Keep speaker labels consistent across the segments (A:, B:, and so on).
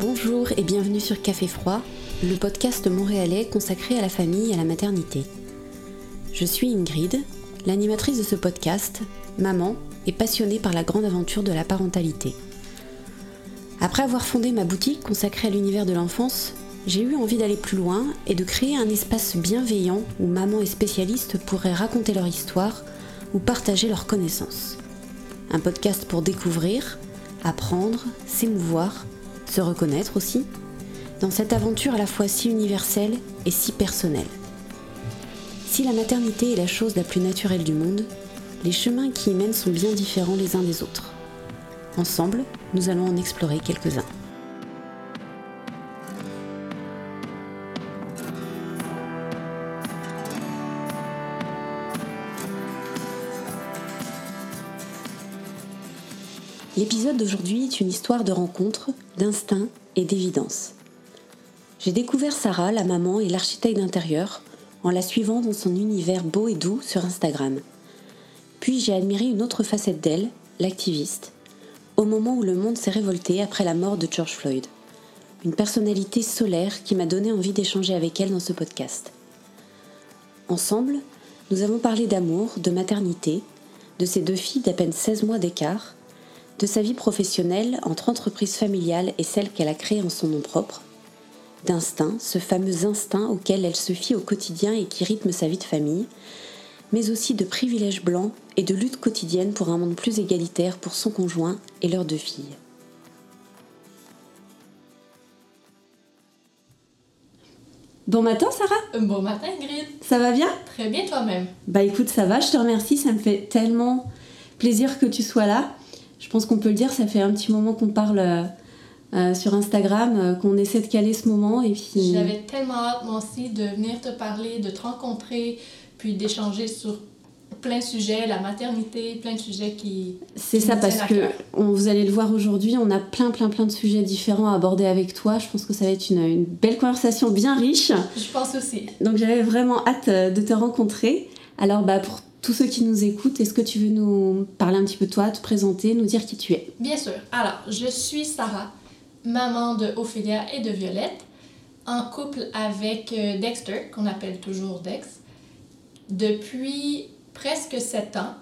A: Bonjour et bienvenue sur Café Froid, le podcast montréalais consacré à la famille et à la maternité. Je suis Ingrid, l'animatrice de ce podcast, maman et passionnée par la grande aventure de la parentalité. Après avoir fondé ma boutique consacrée à l'univers de l'enfance, j'ai eu envie d'aller plus loin et de créer un espace bienveillant où maman et spécialistes pourraient raconter leur histoire ou partager leurs connaissances. Un podcast pour découvrir, apprendre, s'émouvoir, se reconnaître aussi, dans cette aventure à la fois si universelle et si personnelle. Si la maternité est la chose la plus naturelle du monde, les chemins qui y mènent sont bien différents les uns des autres. Ensemble, nous allons en explorer quelques-uns. L'épisode d'aujourd'hui est une histoire de rencontre, d'instinct et d'évidence. J'ai découvert Sarah, la maman et l'architecte d'intérieur, en la suivant dans son univers beau et doux sur Instagram. Puis j'ai admiré une autre facette d'elle, l'activiste, au moment où le monde s'est révolté après la mort de George Floyd. Une personnalité solaire qui m'a donné envie d'échanger avec elle dans ce podcast. Ensemble, nous avons parlé d'amour, de maternité, de ses deux filles d'à peine 16 mois d'écart, de sa vie professionnelle entre entreprise familiale et celle qu'elle a créée en son nom propre, d'instinct, ce fameux instinct auquel elle se fie au quotidien et qui rythme sa vie de famille, mais aussi de privilèges blancs et de lutte quotidienne pour un monde plus égalitaire pour son conjoint et leurs deux filles. Bon matin Sarah.
B: Bon matin Ingrid.
A: Ça va bien?
B: Très bien toi-même.
A: Bah écoute ça va, je te remercie, ça me fait tellement plaisir que tu sois là je pense qu'on peut le dire, ça fait un petit moment qu'on parle euh, euh, sur Instagram, euh, qu'on essaie de caler ce moment. Et puis...
B: J'avais tellement hâte, moi aussi, de venir te parler, de te rencontrer, puis d'échanger sur plein de sujets, la maternité, plein de sujets qui.
A: C'est ça, parce que vous allez le voir aujourd'hui, on a plein, plein, plein de sujets différents à aborder avec toi. Je pense que ça va être une, une belle conversation bien riche.
B: Je pense aussi.
A: Donc j'avais vraiment hâte de te rencontrer. Alors, bah, pour tous ceux qui nous écoutent, est-ce que tu veux nous parler un petit peu de toi, te présenter, nous dire qui tu es?
B: Bien sûr. Alors, je suis Sarah, maman de Ophélia et de Violette, en couple avec euh, Dexter, qu'on appelle toujours Dex, depuis presque 7 ans.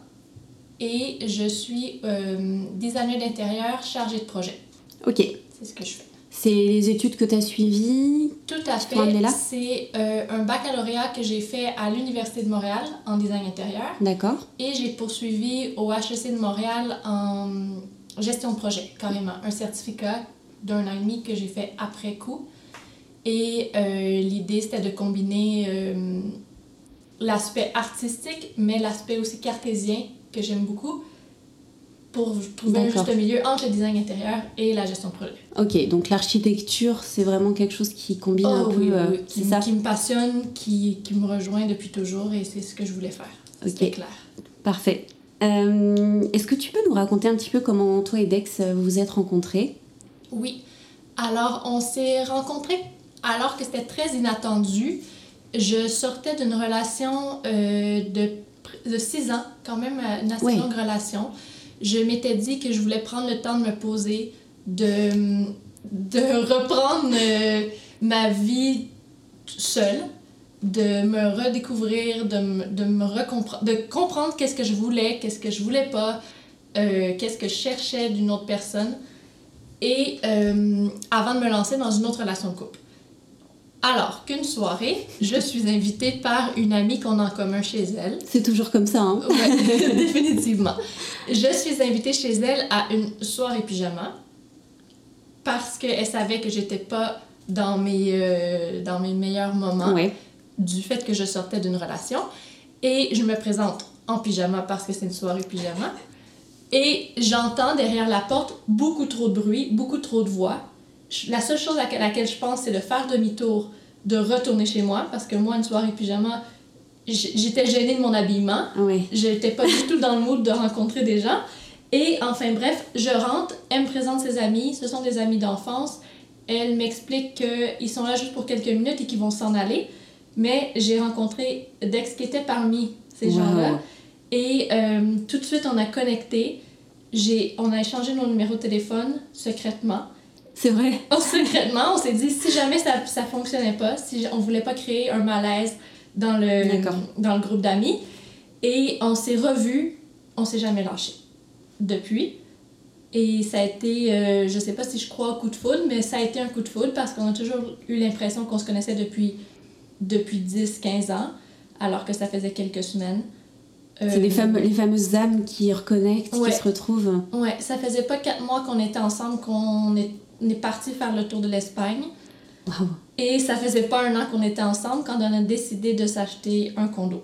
B: Et je suis euh, designer d'intérieur chargée de projet.
A: Ok.
B: C'est ce que je fais.
A: C'est les études que tu as suivies
B: Tout à fait. C'est euh, un baccalauréat que j'ai fait à l'Université de Montréal en design intérieur.
A: D'accord.
B: Et j'ai poursuivi au HEC de Montréal en gestion de projet, carrément. Un certificat d'un an et demi que j'ai fait après coup. Et euh, l'idée, c'était de combiner euh, l'aspect artistique, mais l'aspect aussi cartésien que j'aime beaucoup pour trouver un juste milieu entre le design intérieur et la gestion de projet.
A: Ok, donc l'architecture, c'est vraiment quelque chose qui combine un
B: oh
A: peu.
B: Euh, qui, ça? qui me passionne, qui, qui, me rejoint depuis toujours et c'est ce que je voulais faire. C'est clair.
A: Parfait. Euh, est-ce que tu peux nous raconter un petit peu comment toi et Dex euh, vous êtes rencontrés?
B: Oui. Alors, on s'est rencontrés alors que c'était très inattendu. Je sortais d'une relation de, de six ans, quand même une assez longue relation je m'étais dit que je voulais prendre le temps de me poser, de, reprendre euh, ma vie seule, de me redécouvrir, de comprendre qu'est-ce que je voulais, qu'est-ce que je voulais pas, euh, qu'est-ce que je cherchais d'une autre personne, et euh, avant de me lancer dans une autre relation de couple. Alors qu'une soirée, je suis invitée par une amie qu'on a en commun chez elle.
A: C'est toujours comme ça, hein?
B: Oui, définitivement. Je suis invitée chez elle à une soirée pyjama parce qu'elle savait que j'étais pas dans mes, euh, dans mes meilleurs moments du fait que je sortais d'une relation. Et je me présente en pyjama parce que c'est une soirée pyjama. Et j'entends derrière la porte beaucoup trop de bruit, beaucoup trop de voix la seule chose à laquelle je pense, c'est de faire demi-tour, de retourner chez moi, parce que moi, une soirée pyjama, j'étais gênée de mon habillement.
A: Oui.
B: J'étais pas du tout dans le mood de rencontrer des gens. Et enfin, bref, je rentre, elle me présente ses amis, ce sont des amis d'enfance. Elle m'explique qu'ils sont là juste pour quelques minutes et qu'ils vont s'en aller. Mais j'ai rencontré Dex qui était parmi ces gens-là. Et euh, tout de suite, on a connecté. On a échangé nos numéros de téléphone secrètement.
A: C'est vrai.
B: Secrètement, on s'est dit, si jamais ça, ça fonctionnait pas, si on voulait pas créer un malaise dans le, dans le groupe d'amis, et on s'est revus, on s'est jamais lâché depuis. Et ça a été, euh, je sais pas si je crois au coup de foudre, mais ça a été un coup de foudre parce qu'on a toujours eu l'impression qu'on se connaissait depuis, depuis 10-15 ans, alors que ça faisait quelques semaines.
A: C'est les, fameux, les fameuses âmes qui reconnectent, qui se retrouvent.
B: Ouais, ça faisait pas quatre mois qu'on était ensemble, qu'on est, on est parti faire le tour de l'Espagne.
A: Wow.
B: Et ça faisait pas un an qu'on était ensemble quand on a décidé de s'acheter un condo.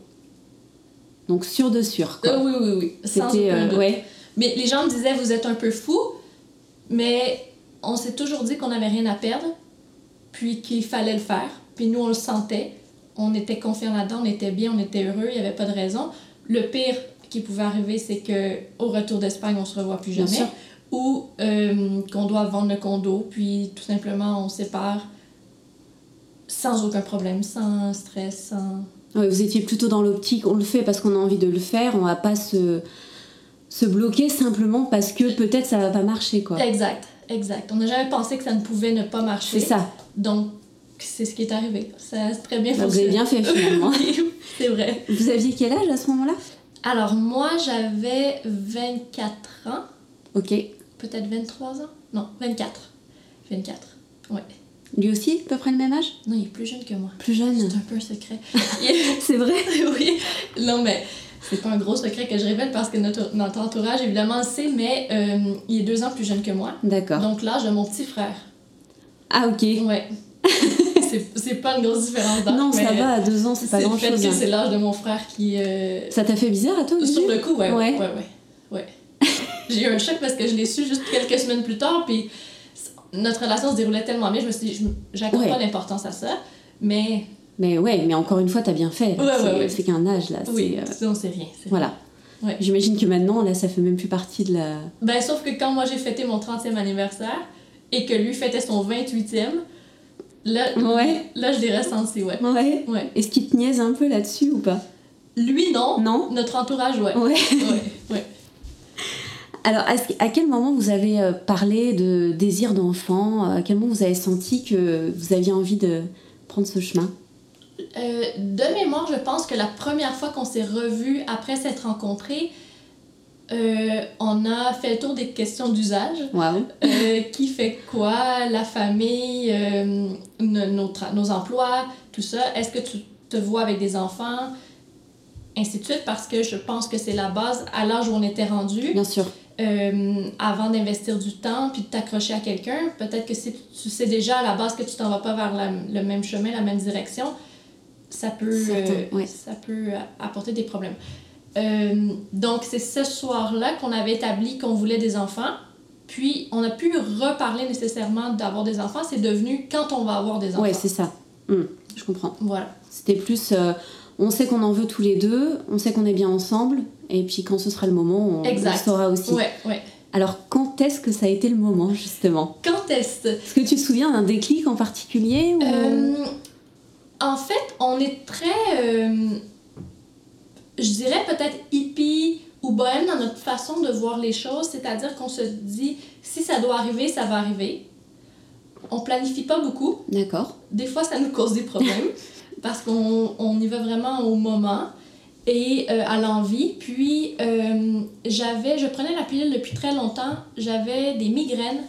A: Donc sûr de sûr, quoi.
B: Euh, oui, oui, oui.
A: C'était, euh, ouais.
B: Mais les gens me disaient, vous êtes un peu fou, mais on s'est toujours dit qu'on n'avait rien à perdre, puis qu'il fallait le faire. Puis nous, on le sentait. On était confiants là-dedans, on était bien, on était heureux, il n'y avait pas de raison. Le pire qui pouvait arriver, c'est que au retour d'Espagne, on se revoit plus jamais. Ou euh, qu'on doit vendre le condo, puis tout simplement on sépare sans aucun problème, sans stress, sans.
A: vous étiez plutôt dans l'optique, on le fait parce qu'on a envie de le faire, on va pas se, se bloquer simplement parce que peut-être ça va pas marcher, quoi.
B: Exact, exact. On n'a jamais pensé que ça ne pouvait ne pas marcher.
A: C'est ça.
B: Donc, c'est ce qui est arrivé. Ça a très bien
A: bah, Vous avez bien fait finalement.
B: c'est vrai.
A: Vous aviez quel âge à ce moment-là?
B: Alors, moi, j'avais 24 ans.
A: Ok.
B: Peut-être 23 ans? Non, 24. 24, ouais.
A: Lui aussi, à peu près le même âge?
B: Non, il est plus jeune que moi.
A: Plus jeune
B: C'est un peu un secret.
A: c'est vrai?
B: Oui. Non, mais c'est pas un gros secret que je révèle parce que notre, notre entourage, évidemment, le sait, mais euh, il est deux ans plus jeune que moi.
A: D'accord.
B: Donc l'âge de mon petit frère.
A: Ah, ok.
B: Ouais. c'est pas une grosse différence d'âge.
A: Non, ça va, à deux ans, c'est pas grand chose.
B: C'est hein. c'est l'âge de mon frère qui. Euh,
A: ça t'a fait bizarre à toi aussi
B: Sur le coup, ouais. Ouais, ouais, ouais. J'ai eu un choc parce que je l'ai su juste quelques semaines plus tard, puis notre relation se déroulait tellement bien, je me suis dit, j'accorde pas d'importance à ça, mais.
A: Mais ouais, mais encore une fois, t'as bien fait.
B: Ouais,
A: c'est qu'un âge, là.
B: Oui, euh... c'est rien.
A: Voilà. J'imagine que maintenant, là, ça fait même plus partie de la.
B: Ben, sauf que quand moi j'ai fêté mon 30e anniversaire et que lui fêtait son 28e, Là,
A: ouais.
B: là je l'ai ressenti, ouais.
A: Ouais.
B: ouais.
A: Est-ce qu'il te niaise un peu là-dessus ou pas?
B: Lui, non.
A: Non?
B: Notre entourage, ouais.
A: Ouais.
B: ouais, ouais.
A: Alors, à quel moment vous avez euh, parlé de désir d'enfant? À quel moment vous avez senti que vous aviez envie de prendre ce chemin?
B: Euh, De mémoire, je pense que la première fois qu'on s'est revus après s'être rencontrés, euh, on a fait le tour des questions d'usage. Euh, qui fait quoi, la famille, euh, nos, nos, emplois, tout ça. Est-ce que tu te vois avec des enfants? Ainsi de suite, parce que je pense que c'est la base à l'âge où on était rendu.
A: Bien sûr.
B: Avant d'investir du temps puis de t'accrocher à quelqu'un, peut-être que si tu sais déjà à la base que tu t'en vas pas vers le même chemin, la même direction, ça peut, ça peut apporter des problèmes. Euh, donc, c'est ce soir-là qu'on avait établi qu'on voulait des enfants. Puis, on a pu reparler nécessairement d'avoir des enfants. C'est devenu quand on va avoir des enfants.
A: Oui, c'est ça. Hum, je comprends.
B: Voilà.
A: C'était plus. Euh, on sait qu'on en veut tous les deux, on sait qu'on est bien ensemble, et puis quand ce sera le moment, on, on saura aussi.
B: Ouais, ouais.
A: Alors, quand est-ce que ça a été le moment, justement?
B: Quand est-ce?
A: Est-ce que tu te souviens d'un déclic en particulier ou...
B: Euh, en fait, on est très je dirais peut-être hippie ou bohème dans notre façon de voir les choses, c'est-à-dire qu'on se dit si ça doit arriver, ça va arriver. On planifie pas beaucoup.
A: D'accord.
B: Des fois, ça nous cause des problèmes parce qu'on on y va vraiment au moment et euh, à l'envie. Puis, euh, j'avais, je prenais la pilule depuis très longtemps. J'avais des migraines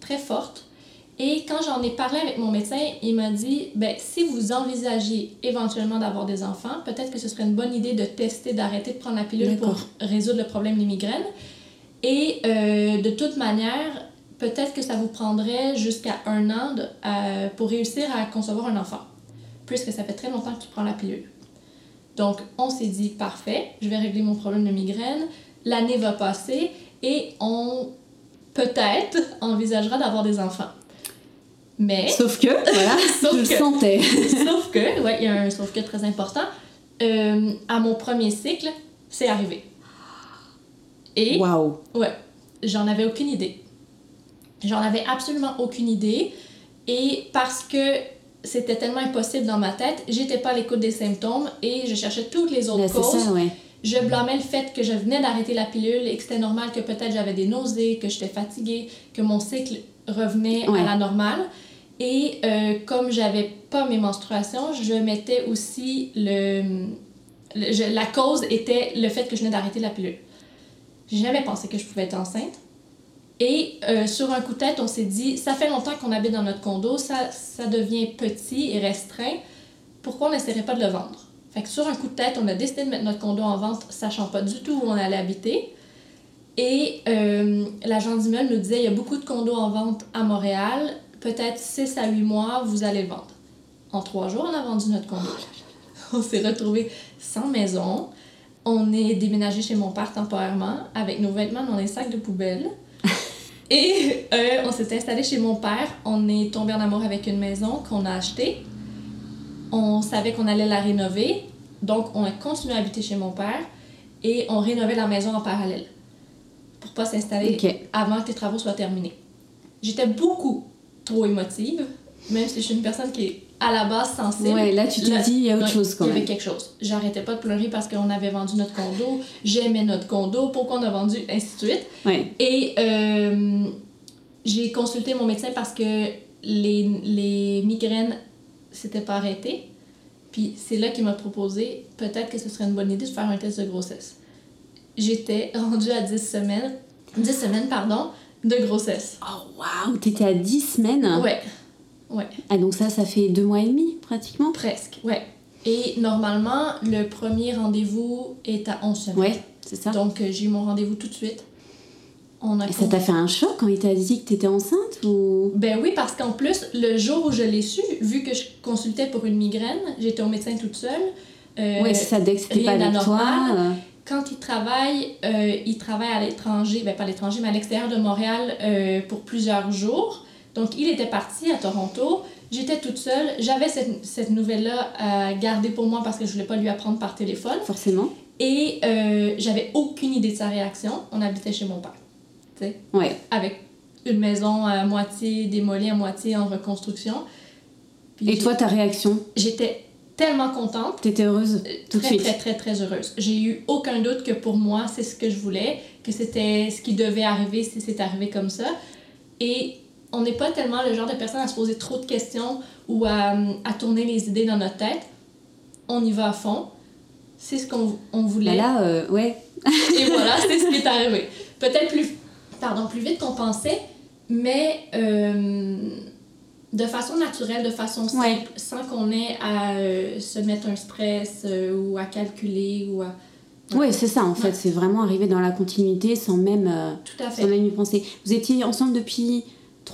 B: très fortes. Et quand j'en ai parlé avec mon médecin, il m'a dit ben, si vous envisagez éventuellement d'avoir des enfants, peut-être que ce serait une bonne idée de tester, d'arrêter de prendre la pilule pour résoudre le problème des migraines. Et euh, de toute manière, peut-être que ça vous prendrait jusqu'à un an pour réussir à concevoir un enfant, puisque ça fait très longtemps que tu prends la pilule. Donc, on s'est dit parfait, je vais régler mon problème de migraine, l'année va passer et on peut-être envisagera d'avoir des enfants. Mais.
A: Sauf que, voilà, je le sentais.
B: sauf que, ouais, il y a un sauf que très important. Euh, à mon premier cycle, c'est arrivé. Et.
A: Waouh!
B: Ouais, j'en avais aucune idée. J'en avais absolument aucune idée. Et parce que c'était tellement impossible dans ma tête, j'étais pas à l'écoute des symptômes et je cherchais toutes les autres causes.
A: Ça, ouais.
B: Je blâmais le fait que je venais d'arrêter la pilule et que c'était normal que peut-être j'avais des nausées, que j'étais fatiguée, que mon cycle revenait à la normale. Et euh, comme j'avais pas mes menstruations, je mettais aussi le, la cause était le fait que je venais d'arrêter la pilule. J'ai jamais pensé que je pouvais être enceinte. Et euh, sur un coup de tête, on s'est dit, ça fait longtemps qu'on habite dans notre condo, ça, ça devient petit et restreint. Pourquoi on n'essaierait pas de le vendre? Fait que sur un coup de tête, on a décidé de mettre notre condo en vente, sachant pas du tout où on allait habiter. Et euh, l'agent d'immeuble nous disait, il y a beaucoup de condos en vente à Montréal, peut-être 6 à 8 mois, vous allez le vendre. En trois jours, on a vendu notre condo. on s'est retrouvé sans maison. On est déménagé chez mon père temporairement avec nos vêtements dans les sacs de poubelle. Et euh, on s'est installé chez mon père. On est tombé en amour avec une maison qu'on a achetée. On savait qu'on allait la rénover. Donc, on a continué à habiter chez mon père et on rénovait la maison en parallèle pour pas s'installer avant que les travaux soient terminés. J'étais beaucoup trop émotive, même si je suis une personne qui est à la base sensible.
A: Ouais, là tu te dis, il y a autre chose quand même.
B: Il y avait quelque chose. J'arrêtais pas de pleurer parce qu'on avait vendu notre condo, j'aimais notre condo, pourquoi on a vendu, ainsi de suite.
A: Ouais.
B: Et euh, j'ai consulté mon médecin parce que les, les migraines s'étaient pas arrêtées. Puis c'est là qu'il m'a proposé, peut-être que ce serait une bonne idée de faire un test de grossesse. J'étais rendue à 10 semaines, 10 semaines, pardon, de grossesse.
A: Oh waouh, t'étais à 10 semaines?
B: Ouais. Ouais.
A: Ah, donc ça, ça fait deux mois et demi, pratiquement?
B: Presque, ouais. Et normalement, le premier rendez-vous est à 11 semaines.
A: Ouais, c'est ça.
B: Donc, euh, j'ai eu mon rendez-vous tout de suite.
A: On a et ça t'a fait un choc quand il t'a dit que t'étais enceinte ou...
B: Ben oui, parce qu'en plus, le jour où je l'ai su, vu que je consultais pour une migraine, j'étais au médecin toute seule.
A: Euh, oui, ça, dès que c'était pas avec toi... Euh.
B: Quand il travaille, euh, il travaille à l'étranger, ben pas à l'étranger, mais à l'extérieur de Montréal pour plusieurs jours. Donc, il était parti à Toronto. J'étais toute seule. J'avais cette, cette nouvelle-là à garder pour moi parce que je voulais pas lui apprendre par téléphone.
A: Forcément.
B: Et euh, j'avais aucune idée de sa réaction. On habitait chez mon père. Tu sais?
A: Ouais.
B: Avec une maison à moitié démolie, à moitié en reconstruction.
A: Et toi, ta réaction?
B: J'étais tellement contente.
A: T'étais heureuse euh, tout
B: très,
A: de suite?
B: Très, très, très heureuse. J'ai eu aucun doute que pour moi, c'est ce que je voulais, que c'était ce qui devait arriver si c'est arrivé comme ça. Et on n'est pas tellement le genre de personne à se poser trop de questions ou à, à tourner les idées dans notre tête. On y va à fond. C'est ce qu'on on voulait.
A: Ben là, euh, ouais.
B: Et voilà, c'est ce qui est arrivé. Peut-être plus, pardon, plus vite qu'on pensait, mais euh, de façon naturelle, de façon simple,
A: Ouais.
B: sans qu'on ait à euh, se mettre un stress euh, ou à calculer ou à...
A: Oui, c'est ça en fait.
B: Ouais.
A: C'est vraiment arriver dans la continuité sans même, euh,
B: Tout à
A: sans
B: fait.
A: même y penser. Vous étiez ensemble depuis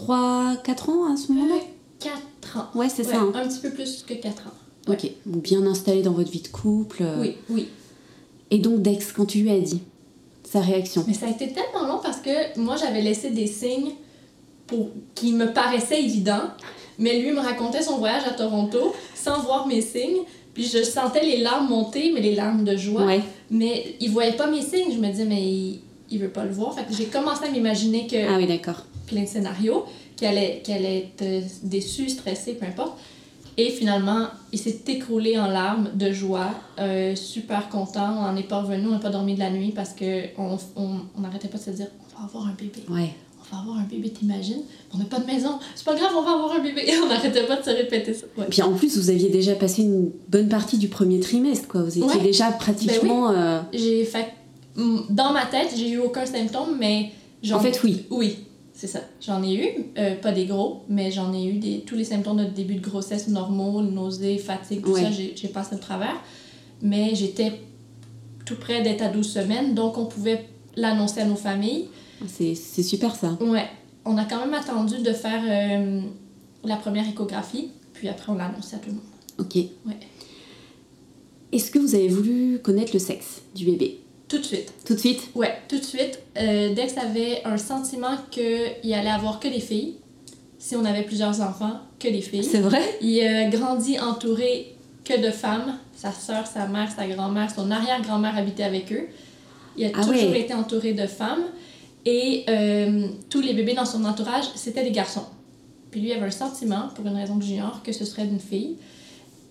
A: 3-4 ans à ce moment-là?
B: 4 ans.
A: Ouais, c'est
B: Ouais,
A: ça. hein.
B: Un petit peu plus que 4 ans.
A: Ok, donc bien installé dans votre vie de couple. euh.
B: Oui, oui.
A: Et donc Dex, quand tu lui as dit sa réaction?
B: Mais ça a été tellement long parce que moi, j'avais laissé des signes pour... qui me paraissaient évidents, mais lui me racontait son voyage à Toronto sans voir mes signes. Puis je sentais les larmes monter, mais les larmes de joie.
A: Ouais.
B: Mais il voyait pas mes signes. Je me disais, mais il, il veut pas le voir. Fait que j'ai commencé à m'imaginer que
A: Ah oui, d'accord.
B: Plein de scénarios, qu'il allait, qu'il allait être euh, déçu, stressé, peu importe. Et finalement, il s'est écroulé en larmes de joie, euh, super content. On n'en est pas revenu, on n'a pas dormi de la nuit parce que on on- on n'arrêtait pas de se dire on va avoir un bébé.
A: Ouais.
B: On va avoir un bébé, t'imagines? On n'a pas de maison. C'est pas grave, on va avoir un bébé. Et on n'arrêtait pas de se répéter ça. Ouais.
A: Puis en plus, vous aviez déjà passé une bonne partie du premier trimestre, quoi. Vous étiez
B: Ouais.
A: déjà pratiquement. euh,
B: J'ai fait. Dans ma tête, j'ai eu aucun symptôme, mais. j'en-
A: En fait, oui.
B: Oui, c'est ça. J'en ai eu, euh, pas des gros, mais j'en ai eu des, tous les symptômes de début de grossesse normaux, nausées, fatigue, tout
A: Ouais.
B: ça, j'ai passé au travers. Mais j'étais tout près d'être à 12 semaines, donc on pouvait l'annoncer à nos familles.
A: C'est c'est super ça.
B: Ouais, on a quand même attendu de faire euh, la première échographie, puis après on l'a annoncé à tout le monde.
A: Ok.
B: Ouais.
A: Est-ce que vous avez voulu connaître le sexe du bébé?
B: Tout de suite.
A: Tout de suite?
B: Ouais, tout de suite. Euh, Dex avait un sentiment qu'il allait avoir que des filles. Si on avait plusieurs enfants, que des filles.
A: C'est vrai?
B: Il a grandi entouré que de femmes. Sa sœur, sa mère, sa grand-mère, son arrière-grand-mère habitait avec eux. Il a
A: Ah
B: toujours été entouré de femmes. Et euh, tous les bébés dans son entourage, c'était des garçons. Puis lui avait un sentiment, pour une raison que j'ignore, que ce serait d'une fille.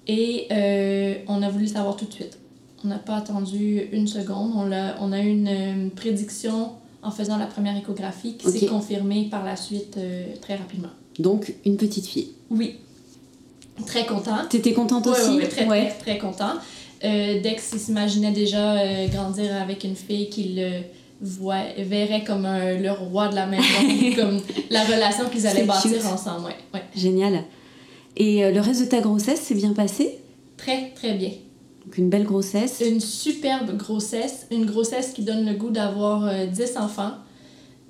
B: Et euh, on a voulu savoir tout de suite. On n'a pas attendu une seconde. On a, on a eu une, euh, prédiction en faisant la première échographie qui s'est confirmée par la suite euh, très rapidement.
A: Donc, une petite fille.
B: Oui. Très content.
A: T'étais contente aussi?
B: Oui, très, très, très, content. Euh, Dex s'imaginait déjà euh, grandir avec une fille qu'il verrait comme le roi de la maison, comme la relation qu'ils allaient bâtir ensemble. Ouais, ouais.
A: Génial. Et le reste de ta grossesse s'est bien passé?
B: Très, très bien.
A: Donc une belle grossesse.
B: Une superbe grossesse. Une grossesse qui donne le goût d'avoir 10 euh, enfants.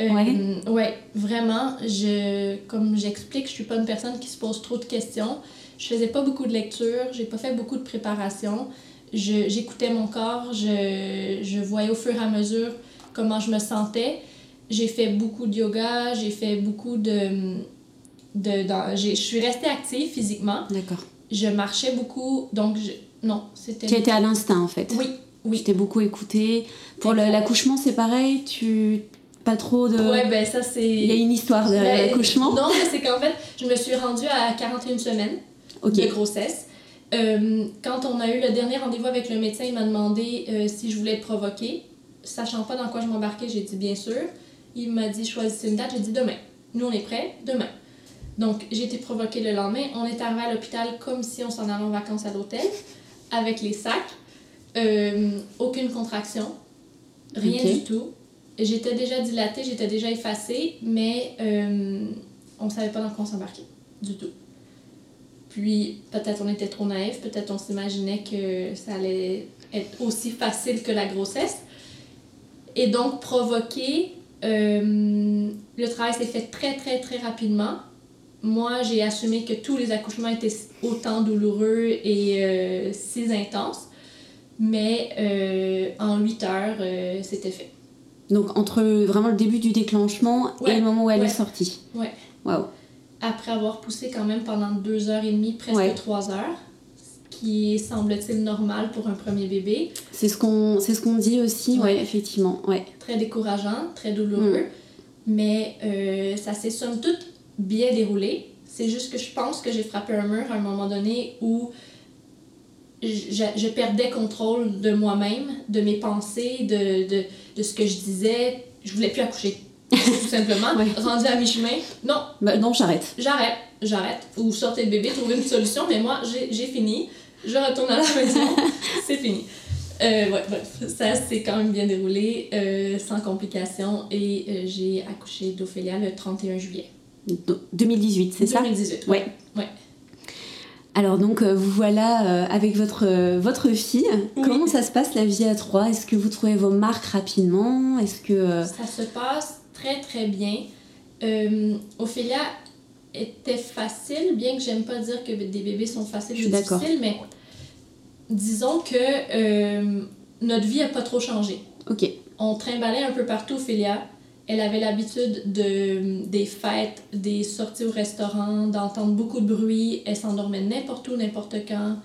B: Euh, ouais. ouais. vraiment. Je, comme j'explique, je suis pas une personne qui se pose trop de questions. Je faisais pas beaucoup de lecture, j'ai pas fait beaucoup de préparation. J'écoutais mon corps, je, je voyais au fur et à mesure comment je me sentais. J'ai fait beaucoup de yoga, j'ai fait beaucoup de. de, je suis restée active physiquement.
A: D'accord.
B: Je marchais beaucoup, donc non, c'était.
A: Tu étais à l'instinct en fait.
B: Oui, oui.
A: T'es beaucoup écouté. Pour l'accouchement, c'est pareil, tu. Pas trop de.
B: Ouais, ben ça c'est.
A: Il y a une histoire de ben, l'accouchement.
B: Non, mais c'est qu'en fait, je me suis rendue à 41 semaines de grossesse. Euh, quand on a eu le dernier rendez-vous avec le médecin, il m'a demandé euh, si je voulais être provoquée. Sachant pas dans quoi je m'embarquais, j'ai dit bien sûr. Il m'a dit choisissez une date, j'ai dit demain. Nous on est prêts, demain. Donc j'ai été provoquée le lendemain. On est arrivé à l'hôpital comme si on s'en allait en vacances à l'hôtel avec les sacs. Euh, aucune contraction. Rien du tout. J'étais déjà dilatée, j'étais déjà effacée, mais euh, on savait pas dans quoi on s'embarquait. Du tout. Puis peut-être on était trop naïf, peut-être on s'imaginait que ça allait être aussi facile que la grossesse. Et donc provoquer, euh, le travail s'est fait très très très rapidement moi, j'ai assumé que tous les accouchements étaient autant douloureux et euh, si intenses. Mais euh, en 8 heures, euh, c'était fait.
A: Donc, entre vraiment le début du déclenchement et le moment où elle est sortie.
B: Ouais.
A: Waouh.
B: Après avoir poussé quand même pendant 2 heures et demie, presque 3 heures, ce qui semble-t-il normal pour un premier bébé.
A: C'est ce qu'on ce qu'on dit aussi, ouais, effectivement. Ouais.
B: Très décourageant, très douloureux. Mm. Mais ça s'est somme toute bien déroulé. C'est juste que je pense que j'ai frappé un mur à un moment donné où je, je perdais contrôle de moi-même, de mes pensées, de, de, de, ce que je disais. Je voulais plus accoucher. Tout simplement. Rendu à mi-chemin, non.
A: Ben non, j'arrête.
B: J'arrête, j'arrête. Ou sortez le bébé, trouvez une solution, mais moi, j'ai fini. Je retourne à la maison. C'est fini. Euh, ouais, bref, ça s'est quand même bien déroulé, euh, sans complications, et euh, j'ai accouché d'Ophélia le 31 juillet.
A: 2018, c'est ça?
B: 2018, ouais. ouais.
A: Alors donc euh, vous voilà euh, avec votre, euh, votre fille. Comment ça se passe la vie à trois? Est-ce que vous trouvez vos marques rapidement? Est-ce que
B: ça se passe très très bien. Ophélia était facile, bien que j'aime pas dire que des bébés sont faciles ou difficiles, mais disons que notre vie a pas trop changé.
A: Ok.
B: On trimballait un peu partout Ophélia elle avait l'habitude de, des fêtes, des sorties au restaurant, d'entendre beaucoup de bruit. Elle s'endormait n'importe où, n'importe quand.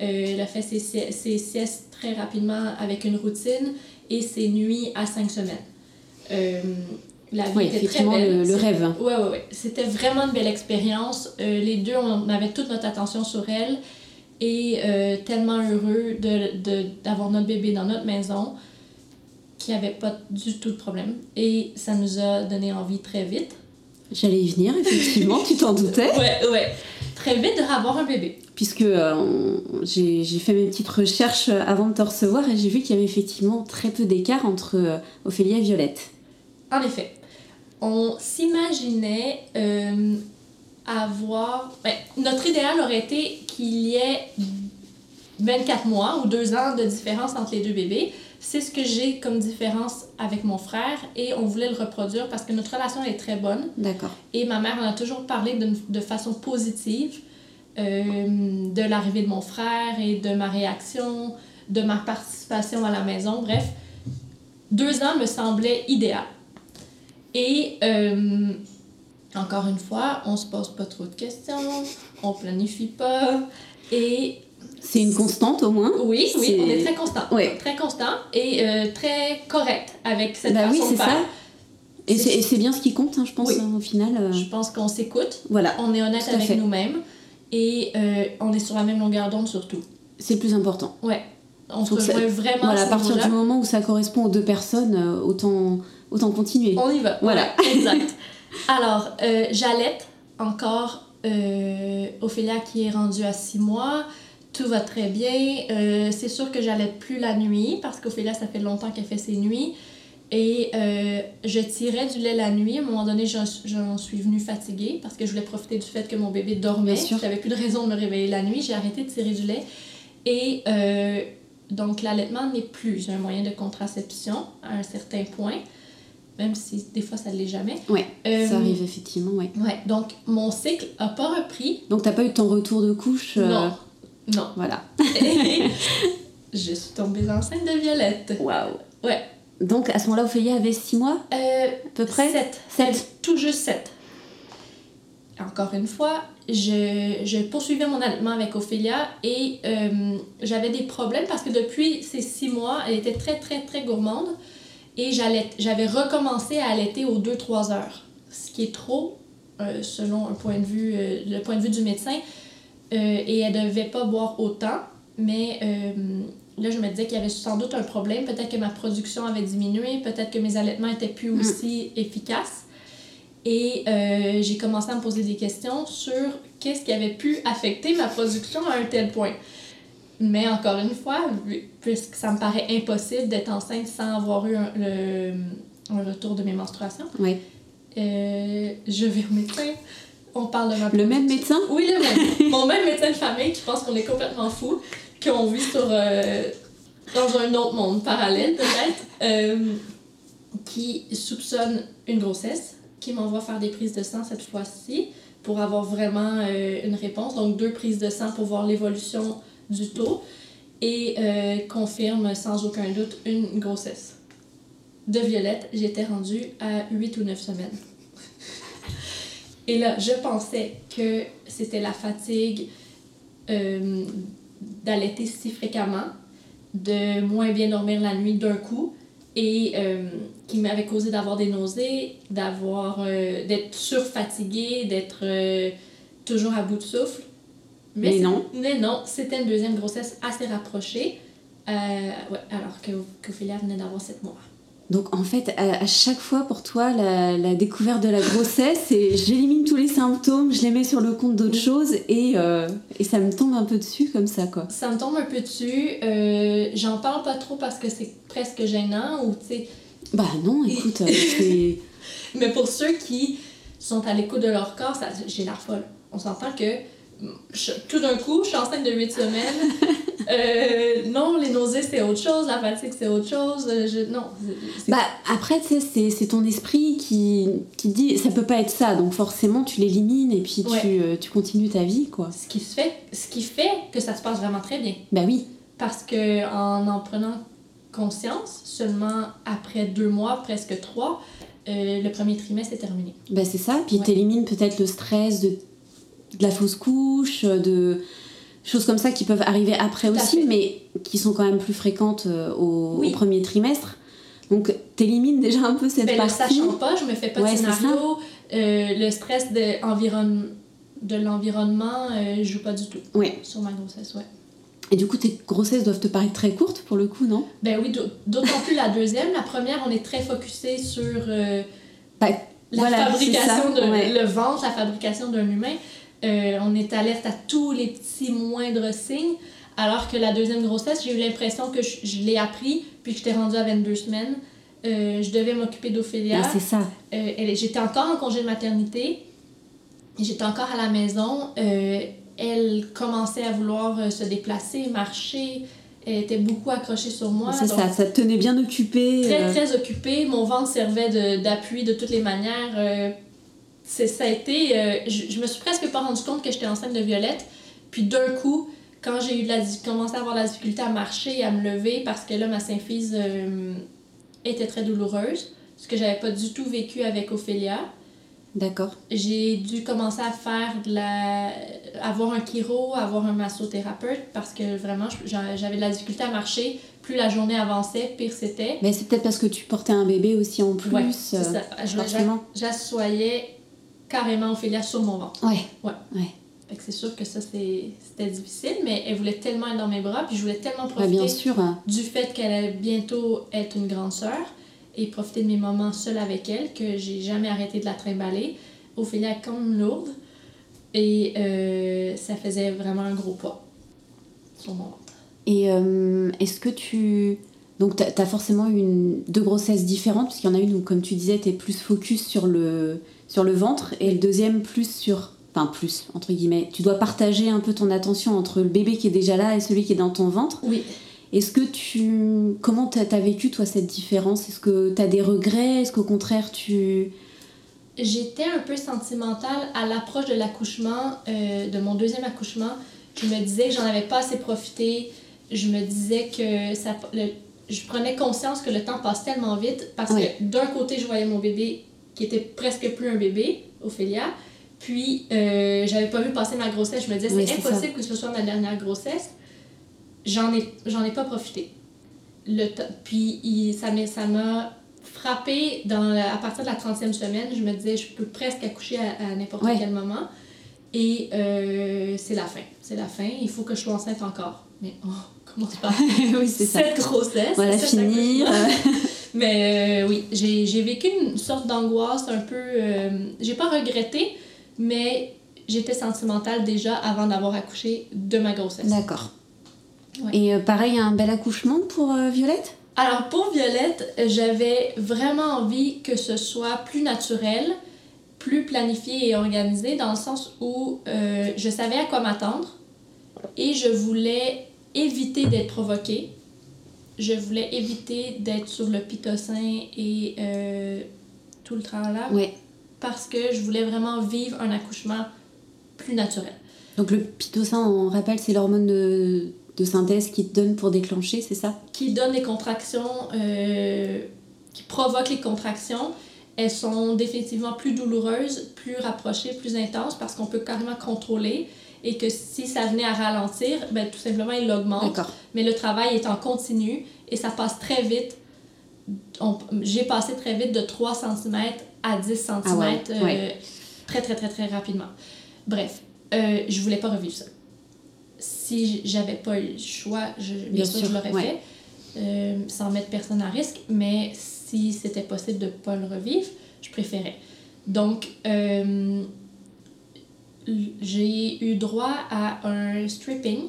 B: Euh, elle a fait ses, ses, siestes très rapidement avec une routine et ses nuits à cinq semaines. Euh,
A: la vie était très belle. Le, le rêve.
B: Oui, oui, oui. C'était vraiment une belle expérience. Euh, les deux, on avait toute notre attention sur elle et tellement heureux d'avoir de, notre bébé dans notre maison qui avait pas du tout de problème. Et ça nous a donné envie très vite.
A: J'allais y venir, effectivement, tu t'en doutais.
B: Ouais, ouais. Très vite de avoir un bébé.
A: Puisque euh, j'ai fait mes petites recherches avant de te recevoir et j'ai vu qu'il y avait effectivement très peu d'écart entre euh, Ophélie et Violette.
B: En effet. On s'imaginait euh, avoir. Ben, notre idéal aurait été qu'il y ait 24 mois ou 2 ans de différence entre les deux bébés. C'est ce que j'ai comme différence avec mon frère et on voulait le reproduire parce que notre relation est très bonne.
A: D'accord.
B: Et ma mère en a toujours parlé de, de façon positive euh, de l'arrivée de mon frère et de ma réaction, de ma participation à la maison. Bref, deux ans me semblait idéal. Et euh, encore une fois, on se pose pas trop de questions, on planifie pas. Et
A: c'est une constante au moins.
B: Oui, oui, on est très constant. Très constant et euh, très correct avec cette
A: bah
B: façon
A: oui, c'est ça. Et c'est bien ce qui compte, hein, je pense, au final. Euh.
B: Je pense qu'on s'écoute.
A: Voilà.
B: On est honnête avec nous-mêmes et euh, on est sur la même longueur d'onde surtout.
A: C'est le plus important.
B: Ouais. on se rejoint vraiment
A: voilà, à, partir du moment où ça correspond aux deux personnes, autant, autant continuer.
B: On y va. Voilà. exact. Alors, j'allaite encore Ophélia qui est rendue à six mois. Tout va très bien. Euh, c'est sûr que j'allaite plus la nuit parce qu'Ophélia, ça fait longtemps qu'elle fait ses nuits. Et euh, je tirais du lait la nuit. À un moment donné, j'en suis venue fatiguée parce que je voulais profiter du fait que mon bébé dormait. J'avais plus de raison de me réveiller la nuit. J'ai arrêté de tirer du lait. Et euh, donc, l'allaitement n'est plus un moyen de contraception à un certain point. Même si des fois, ça ne l'est jamais.
A: Oui, ça arrive effectivement, oui.
B: Ouais, donc, mon cycle n'a pas repris.
A: Donc, tu n'as pas eu ton retour de couche
B: Non. Non.
A: Voilà.
B: je suis tombée enceinte de Violette.
A: Waouh.
B: Ouais.
A: Donc à ce moment-là, Ophélia avait 6 mois
B: euh,
A: À peu près?
B: 7. 7. Tout juste 7. Encore une fois, je, je poursuivais mon allaitement avec Ophélia et euh, j'avais des problèmes parce que depuis ces 6 mois, elle était très, très, très gourmande et j'avais recommencé à allaiter aux 2-3 heures, ce qui est trop euh, selon un point de vue, le point de vue du médecin. Et elle ne devait pas boire autant, mais là, je me disais qu'il y avait sans doute un problème. Peut-être que ma production avait diminué, peut-être que mes allaitements étaient plus mm. aussi efficaces. Et euh, j'ai commencé à me poser des questions sur qu'est-ce qui avait pu affecter ma production à un tel point. Mais encore une fois, puisque ça me paraît impossible d'être enceinte sans avoir eu un, le, un retour de mes menstruations,
A: oui.
B: Euh, je vais au médecin. On parle de ma
A: Le même médecin?
B: Oui, le même. Mon même médecin de famille qui pense qu'on est complètement fou qu'on vit sur, euh, dans un autre monde parallèle, peut-être, euh, qui soupçonne une grossesse, qui m'envoie faire des prises de sang cette fois-ci pour avoir vraiment euh, une réponse. Donc, deux prises de sang pour voir l'évolution du taux et confirme sans aucun doute une grossesse. De Violette, j'étais rendue à 8 ou 9 semaines. Et là, je pensais que c'était la fatigue d'allaiter si fréquemment, de moins bien dormir la nuit d'un coup et euh, qui m'avait causé d'avoir des nausées, d'avoir euh, d'être surfatiguée, d'être euh, toujours à bout de souffle.
A: Mais, non.
B: Mais non, c'était une deuxième grossesse assez rapprochée, ouais, alors que qu'Ophélia venait d'avoir sept mois.
A: Donc en fait, à, chaque fois pour toi, la, découverte de la grossesse, c'est j'élimine tous les symptômes, je les mets sur le compte d'autres choses et, euh, et, ça me tombe un peu dessus comme ça quoi.
B: Ça me tombe un peu dessus. Euh, J'en parle pas trop parce que c'est presque gênant ou tu sais.
A: Bah non, écoute, c'est.
B: Mais pour ceux qui sont à l'écoute de leur corps, j'ai l'air folle. On s'entend que tout d'un coup, je suis enceinte de 8 semaines. Euh, non, les nausées, c'est autre chose. La fatigue, c'est autre chose. Je, non.
A: Bah, après, tu sais, c'est ton esprit qui, qui dit ça peut pas être ça. Donc, forcément, tu l'élimines et puis tu, euh, tu, continues ta vie, quoi.
B: Ce qui, se fait, ce qui fait que ça se passe vraiment très bien.
A: Bah oui.
B: Parce que en en prenant conscience, seulement après deux mois, presque trois, euh, le premier trimestre est terminé.
A: Bah, c'est ça. Puis, tu élimines peut-être le stress de de la fausse couche, de choses comme ça qui peuvent arriver après aussi, mais qui sont quand même plus fréquentes euh, au, premier trimestre. Donc, t'élimines déjà un peu cette ben, partie.
B: sachant pas, je me fais pas de scénario. Euh, le stress de, environ... de l'environnement, euh, je joue pas du tout sur ma grossesse, ouais.
A: Et du coup, tes grossesses doivent te paraître très courtes pour le coup, non?
B: Ben oui, d'autant plus la deuxième. La première, on est très focusé sur bah, la fabrication de le ventre, la fabrication d'un humain. Euh, on est alerte à tous les petits moindres signes. Alors que la deuxième grossesse, j'ai eu l'impression que je, l'ai appris, puis que j'étais rendue à 22 semaines. Euh, je devais m'occuper d'Ophélia.
A: c'est ça.
B: Euh, j'étais encore en congé de maternité. J'étais encore à la maison. elle commençait à vouloir se déplacer, marcher. Elle était beaucoup accrochée sur moi.
A: C'est ça, ça te tenait bien occupée.
B: Très, très occupée. Mon ventre servait d'appui de, de, toutes les manières ça a été. Euh, je, me suis presque pas rendu compte que j'étais enceinte de Violette. Puis d'un coup, quand j'ai eu la, commencé à avoir la difficulté à marcher et à me lever, parce que là, ma symphyse euh, était très douloureuse, ce que j'avais pas du tout vécu avec Ophélia.
A: D'accord.
B: J'ai dû commencer à faire de la. avoir un chiro, avoir un massothérapeute, parce que vraiment, j'avais de la difficulté à marcher. Plus la journée avançait, pire c'était.
A: Mais c'est peut-être parce que tu portais un bébé aussi en plus.
B: Ouais, c'est ça. Euh, j'assoyais carrément Ophélia sur mon ventre.
A: Ouais.
B: Ouais.
A: ouais.
B: Fait que c'est sûr que ça, c'était difficile, mais elle voulait tellement être dans mes bras, puis je voulais tellement profiter
A: bien sûr. hein.
B: du fait qu'elle allait bientôt être une grande sœur et profiter de mes moments seuls avec elle, que j'ai jamais arrêté de la trimballer. Ophélia est comme lourde et euh, ça faisait vraiment un gros poids sur mon ventre.
A: Et euh, est-ce que tu... Donc, tu as, forcément eu une, deux grossesses différentes, parce qu'il y en a une où, comme tu disais, tu es plus focus sur le, sur le ventre, et le deuxième plus sur... Enfin, plus, entre guillemets. Tu dois partager un peu ton attention entre le bébé qui est déjà là et celui qui est dans ton ventre.
B: Oui.
A: Est-ce que tu... Comment t'as as vécu, toi, cette différence? Est-ce que tu as des regrets? Est-ce qu'au contraire, tu...
B: J'étais un peu sentimentale à l'approche de l'accouchement, euh, de mon deuxième accouchement. Je me disais que j'en avais pas assez profité. Je me disais que ça, le- je prenais conscience que le temps passe tellement vite parce
A: Oui.
B: que d'un côté, je voyais mon bébé qui était presque plus un bébé, Ophélia. Puis, euh, j'avais pas vu passer ma grossesse. Je me disais,
A: Oui,
B: c'est
A: ça.
B: impossible que ce soit ma dernière grossesse. J'en ai, j'en ai pas profité. Le puis, il- ça m'a ça m'a frappé dans la- à partir de la 30e semaine. Je me disais, je peux presque accoucher à, à n'importe
A: Ouais.
B: quel moment. Et euh, c'est la fin. C'est la fin. Il faut que je sois enceinte encore. Mais oh, commence par
A: oui, c'est ça.
B: cette grossesse.
A: Voilà, finir.
B: Mais euh, oui, j'ai j'ai vécu une sorte d'angoisse un peu. euh, j'ai pas regretté, mais j'étais sentimentale déjà avant d'avoir accouché de ma grossesse.
A: D'accord.
B: Ouais.
A: Et euh, pareil, un bel accouchement pour euh, Violette?
B: Alors pour Violette, j'avais vraiment envie que ce soit plus naturel, plus planifié et organisé, dans le sens où je savais à quoi m'attendre et je voulais éviter d'être provoquée. Je voulais éviter d'être sur le pitocin et euh, tout le tralala
A: Ouais.
B: parce que je voulais vraiment vivre un accouchement plus naturel.
A: Donc le pitocin, on rappelle, c'est l'hormone de, de synthèse qui te donne pour déclencher, c'est ça?
B: Qui donne des contractions, euh, qui provoquent les contractions. Elles sont définitivement plus douloureuses, plus rapprochées, plus intenses parce qu'on peut carrément contrôler et que si ça venait à ralentir, ben, tout simplement il l'augmente. Mais le travail est en continu et ça passe très vite. J'ai passé très vite de 3 cm à 10 cm
A: Ah ouais, ouais.
B: très très très très rapidement. Bref, euh, je voulais pas revivre ça. Si j'avais pas eu le choix, je, bien,
A: Bien
B: sûr,
A: sûr,
B: je l'aurais
A: ouais.
B: fait euh, sans mettre personne à risque, mais si c'était possible de pas le revivre, je préférais. Donc, euh, j'ai eu droit à un stripping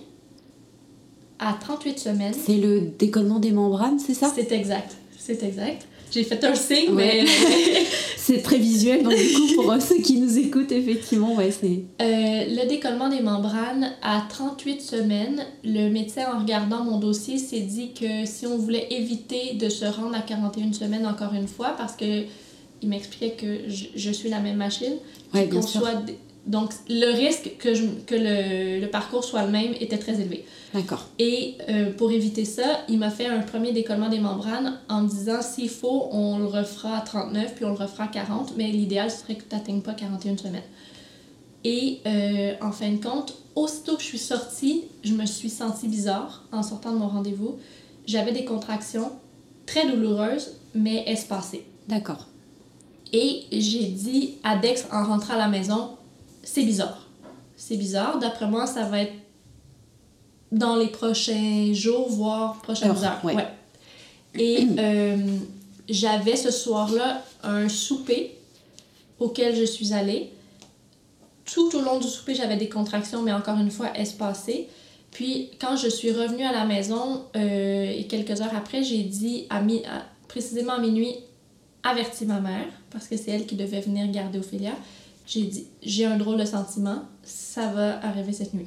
B: à 38 semaines.
A: C'est le décollement des membranes, c'est ça?
B: C'est exact. C'est exact. J'ai fait un signe,
A: Ouais.
B: mais
A: C'est très visuel, donc du coup, pour euh, ceux qui nous écoutent, effectivement, ouais, c'est...
B: Euh, le décollement des membranes, à 38 semaines, le médecin, en regardant mon dossier, s'est dit que si on voulait éviter de se rendre à 41 semaines encore une fois, parce que il m'expliquait que je, je suis la même machine,
A: Ouais,
B: qu'on soit donc le risque que, je, que le, le parcours soit le même était très élevé.
A: D'accord.
B: Et euh, pour éviter ça, il m'a fait un premier décollement des membranes en me disant s'il faut, on le refera à 39 puis on le refera à 40, mais l'idéal serait que tu n'atteignes pas 41 semaines. Et euh, en fin de compte, aussitôt que je suis sortie, je me suis sentie bizarre en sortant de mon rendez-vous. J'avais des contractions très douloureuses, mais espacées.
A: D'accord.
B: Et j'ai dit à Dex en rentrant à la maison, c'est bizarre. C'est bizarre. D'après moi, ça va être dans les prochains jours, voire prochaines
A: Heures,
B: heures.
A: ouais.
B: Et euh, j'avais ce soir-là un souper auquel je suis allée. Tout au long du souper, j'avais des contractions, mais encore une fois, espacées. Puis, quand je suis revenue à la maison, euh, et quelques heures après, j'ai dit, à mi- à- précisément à minuit, averti ma mère, parce que c'est elle qui devait venir garder Ophélia. J'ai dit, j'ai un drôle de sentiment, ça va arriver cette nuit.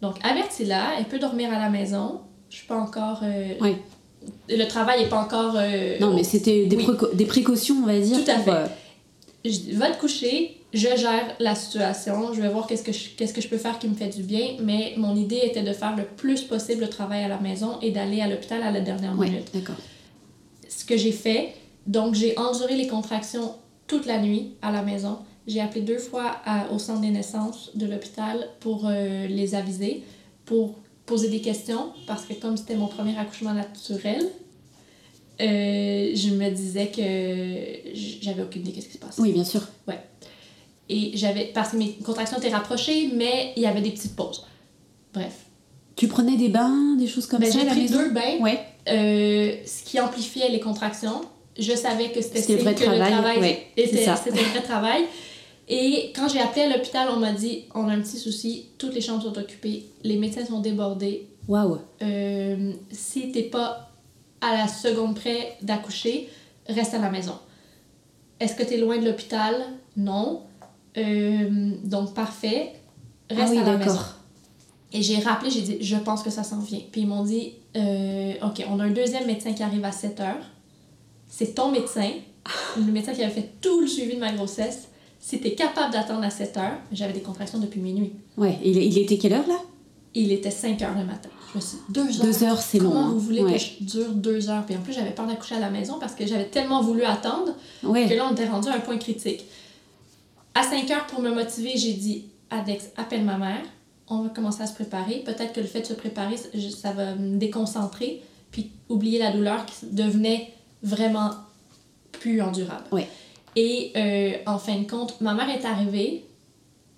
B: Donc, avertis-la, elle peut dormir à la maison. Je suis pas encore. euh,
A: Ouais.
B: Le travail est pas encore. euh,
A: Non, mais c'était des,
B: Oui.
A: précautions, on va dire.
B: Tout à fait.
A: euh,
B: je va te coucher, je gère la situation, je vais voir qu'est-ce que je, qu'est-ce que je peux faire qui me fait du bien, mais mon idée était de faire le plus possible le travail à la maison et d'aller à l'hôpital à la dernière
A: ouais,
B: minute.
A: d'accord.
B: Ce que j'ai fait, donc j'ai enduré les contractions toute la nuit à la maison. J'ai appelé deux fois à- au centre des naissances de l'hôpital pour euh, les aviser, pour poser des questions, parce que comme c'était mon premier accouchement naturel, euh, je me disais que j'avais aucune idée de ce qui se passait.
A: Oui, bien sûr.
B: Et j'avais. Parce que mes contractions étaient rapprochées, mais il y avait des petites pauses. Bref.
A: Tu prenais des bains, des choses comme
B: Ben,
A: ça
B: j'ai pris deux bains,
A: Ouais.
B: euh, ce qui amplifiait les contractions. Je savais que c'était
A: le vrai
B: que
A: travail,
B: le travail
A: ouais,
B: c'était le vrai travail. Et quand j'ai appelé à l'hôpital, on m'a dit on a un petit souci, toutes les chambres sont occupées, les médecins sont débordés.
A: Waouh.
B: Euh, si t'es pas à la seconde près d'accoucher, reste à la maison. Est-ce que tu es loin de l'hôpital? Non. Euh, donc, parfait. Reste
A: Ah oui,
B: à la maison. Et j'ai rappelé, j'ai dit, je pense que ça s'en vient. Puis ils m'ont dit, euh, OK, on a un deuxième médecin qui arrive à 7 heures. C'est ton médecin, le médecin qui avait fait tout le suivi de ma grossesse. Si tu es capable d'attendre à 7 heures, j'avais des contractions depuis minuit.
A: Ouais. Il, il était quelle heure là?
B: Il était 5 heures le matin. Je me suis dit, deux heures.
A: Deux heures, c'est long.
B: Comment
A: hein?
B: vous voulez
A: ouais.
B: que je dure deux heures? Puis en plus, j'avais peur d'accoucher à la maison parce que j'avais tellement voulu attendre
A: Ouais.
B: que là, on était rendu à un point critique. À 5 heures, pour me motiver, j'ai dit Adex, appelle ma mère. On va commencer à se préparer. Peut-être que le fait de se préparer, ça va me déconcentrer, puis oublier la douleur qui devenait vraiment plus endurable.
A: Ouais.
B: Et euh, en fin de compte, ma mère est arrivée.